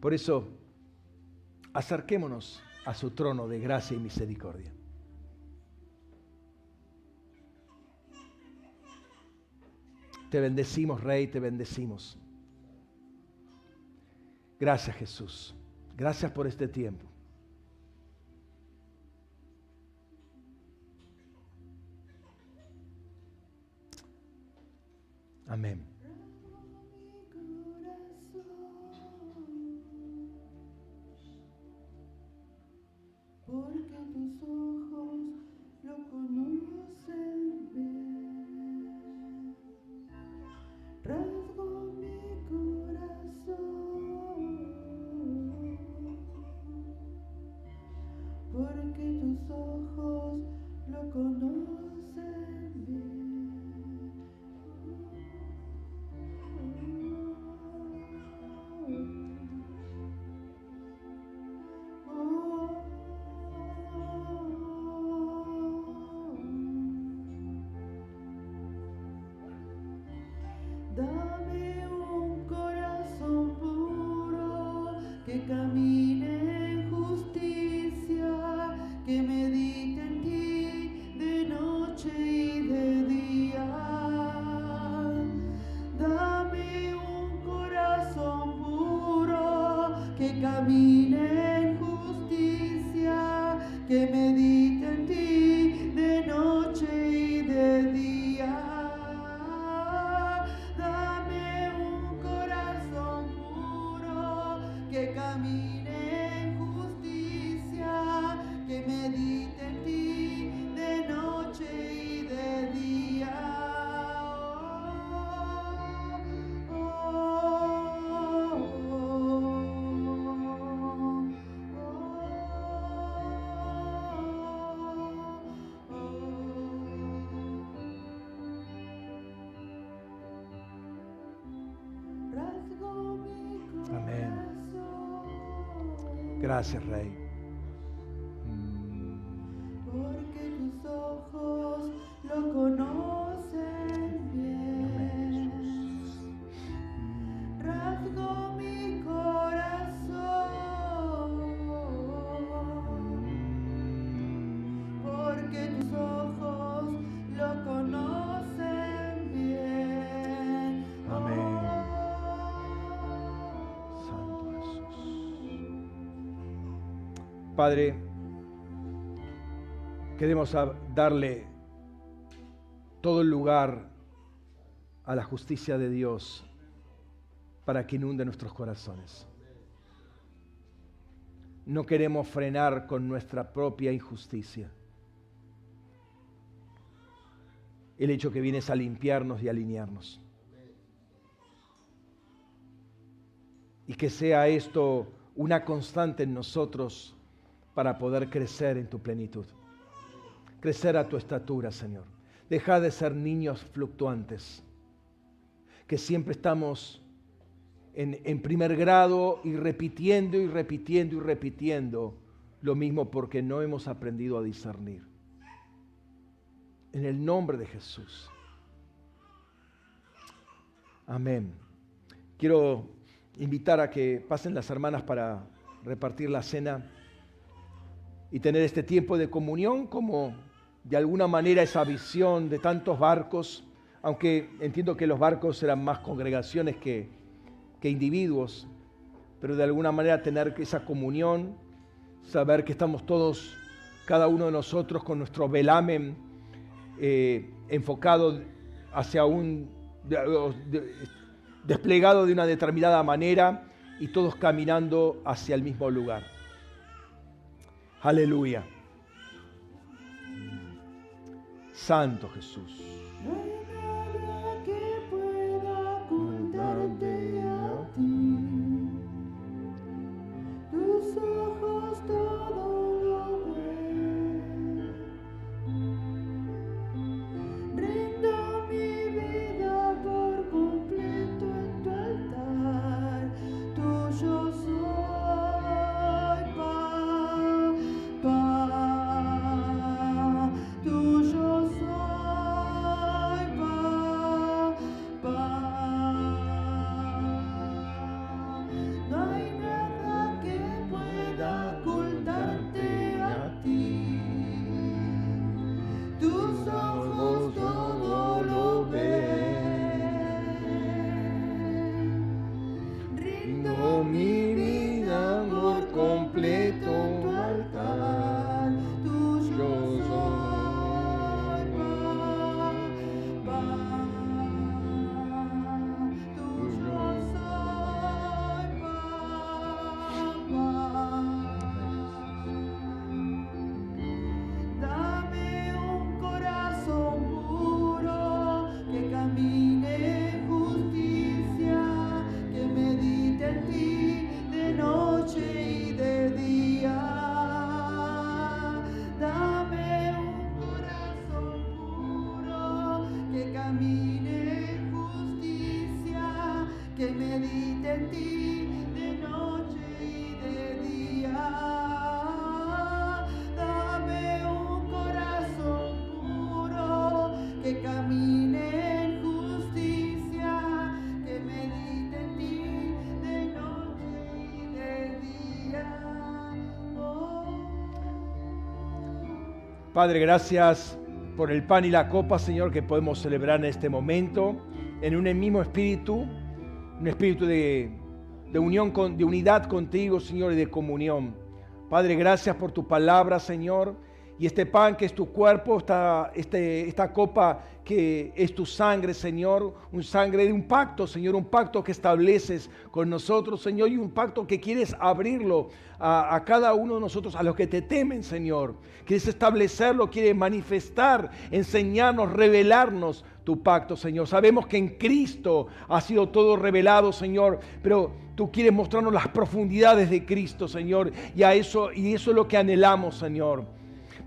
Por eso, acerquémonos a su trono de gracia y misericordia. Te bendecimos, Rey, te bendecimos. Gracias, Jesús. Gracias por este tiempo. Amén. Gracias, Rey. Padre, queremos darle todo el lugar a la justicia de Dios para que inunde nuestros corazones. No queremos frenar con nuestra propia injusticia. El hecho que vienes a limpiarnos y alinearnos. y que sea esto una constante en nosotros para poder crecer en tu plenitud. Crecer a tu estatura, Señor. Deja de ser niños fluctuantes, que siempre estamos en, en primer grado y repitiendo y repitiendo y repitiendo lo mismo porque no hemos aprendido a discernir. En el nombre de Jesús. Amén. Quiero invitar a que pasen las hermanas para repartir la cena y tener este tiempo de comunión como de alguna manera esa visión de tantos barcos, aunque entiendo que los barcos eran más congregaciones que, que individuos, pero de alguna manera tener esa comunión, saber que estamos todos, cada uno de nosotros con nuestro velamen eh, enfocado hacia un, de- de- desplegado de una determinada manera y todos caminando hacia el mismo lugar. Aleluya. Santo Jesús. Completo Padre, gracias por el pan y la copa, Señor, que podemos celebrar en este momento, en un mismo espíritu, un espíritu de, de unión con, de unidad contigo, Señor, y de comunión. Padre, gracias por tu palabra, Señor. Y este pan que es tu cuerpo, esta, este, esta copa que es tu sangre, Señor, un sangre de un pacto, Señor, un pacto que estableces con nosotros, Señor, y un pacto que quieres abrirlo a, a cada uno de nosotros, a los que te temen, Señor. Quieres establecerlo, quieres manifestar, enseñarnos, revelarnos tu pacto, Señor. Sabemos que en Cristo ha sido todo revelado, Señor, pero tú quieres mostrarnos las profundidades de Cristo, Señor, y a eso y eso es lo que anhelamos, Señor.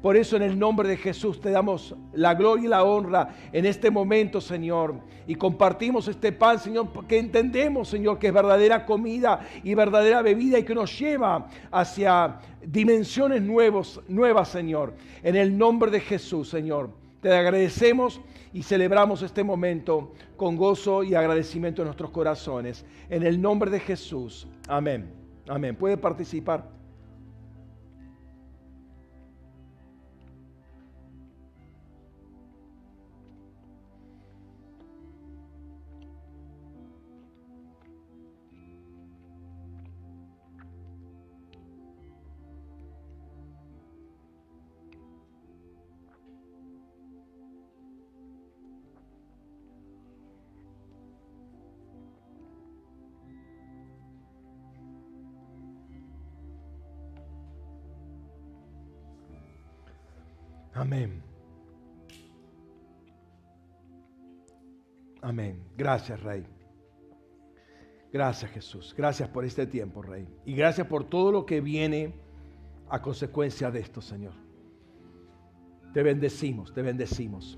Por eso en el nombre de Jesús te damos la gloria y la honra en este momento, Señor. Y compartimos este pan, Señor, porque entendemos, Señor, que es verdadera comida y verdadera bebida y que nos lleva hacia dimensiones nuevos, nuevas, Señor. En el nombre de Jesús, Señor. Te agradecemos y celebramos este momento con gozo y agradecimiento en nuestros corazones. En el nombre de Jesús. Amén. Amén. Puede participar. Amén. Amén. Gracias, Rey. Gracias, Jesús. Gracias por este tiempo, Rey. Y gracias por todo lo que viene a consecuencia de esto, Señor. Te bendecimos, te bendecimos.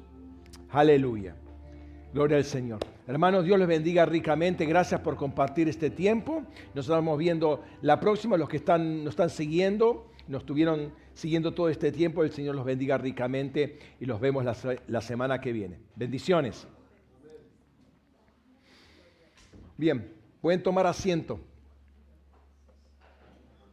Aleluya. Gloria al Señor. Hermanos, Dios les bendiga ricamente. Gracias por compartir este tiempo. Nos estamos viendo la próxima, los que están, nos están siguiendo nos estuvieron siguiendo todo este tiempo. El Señor los bendiga ricamente y los vemos la, la semana que viene. Bendiciones. Bien, pueden tomar asiento.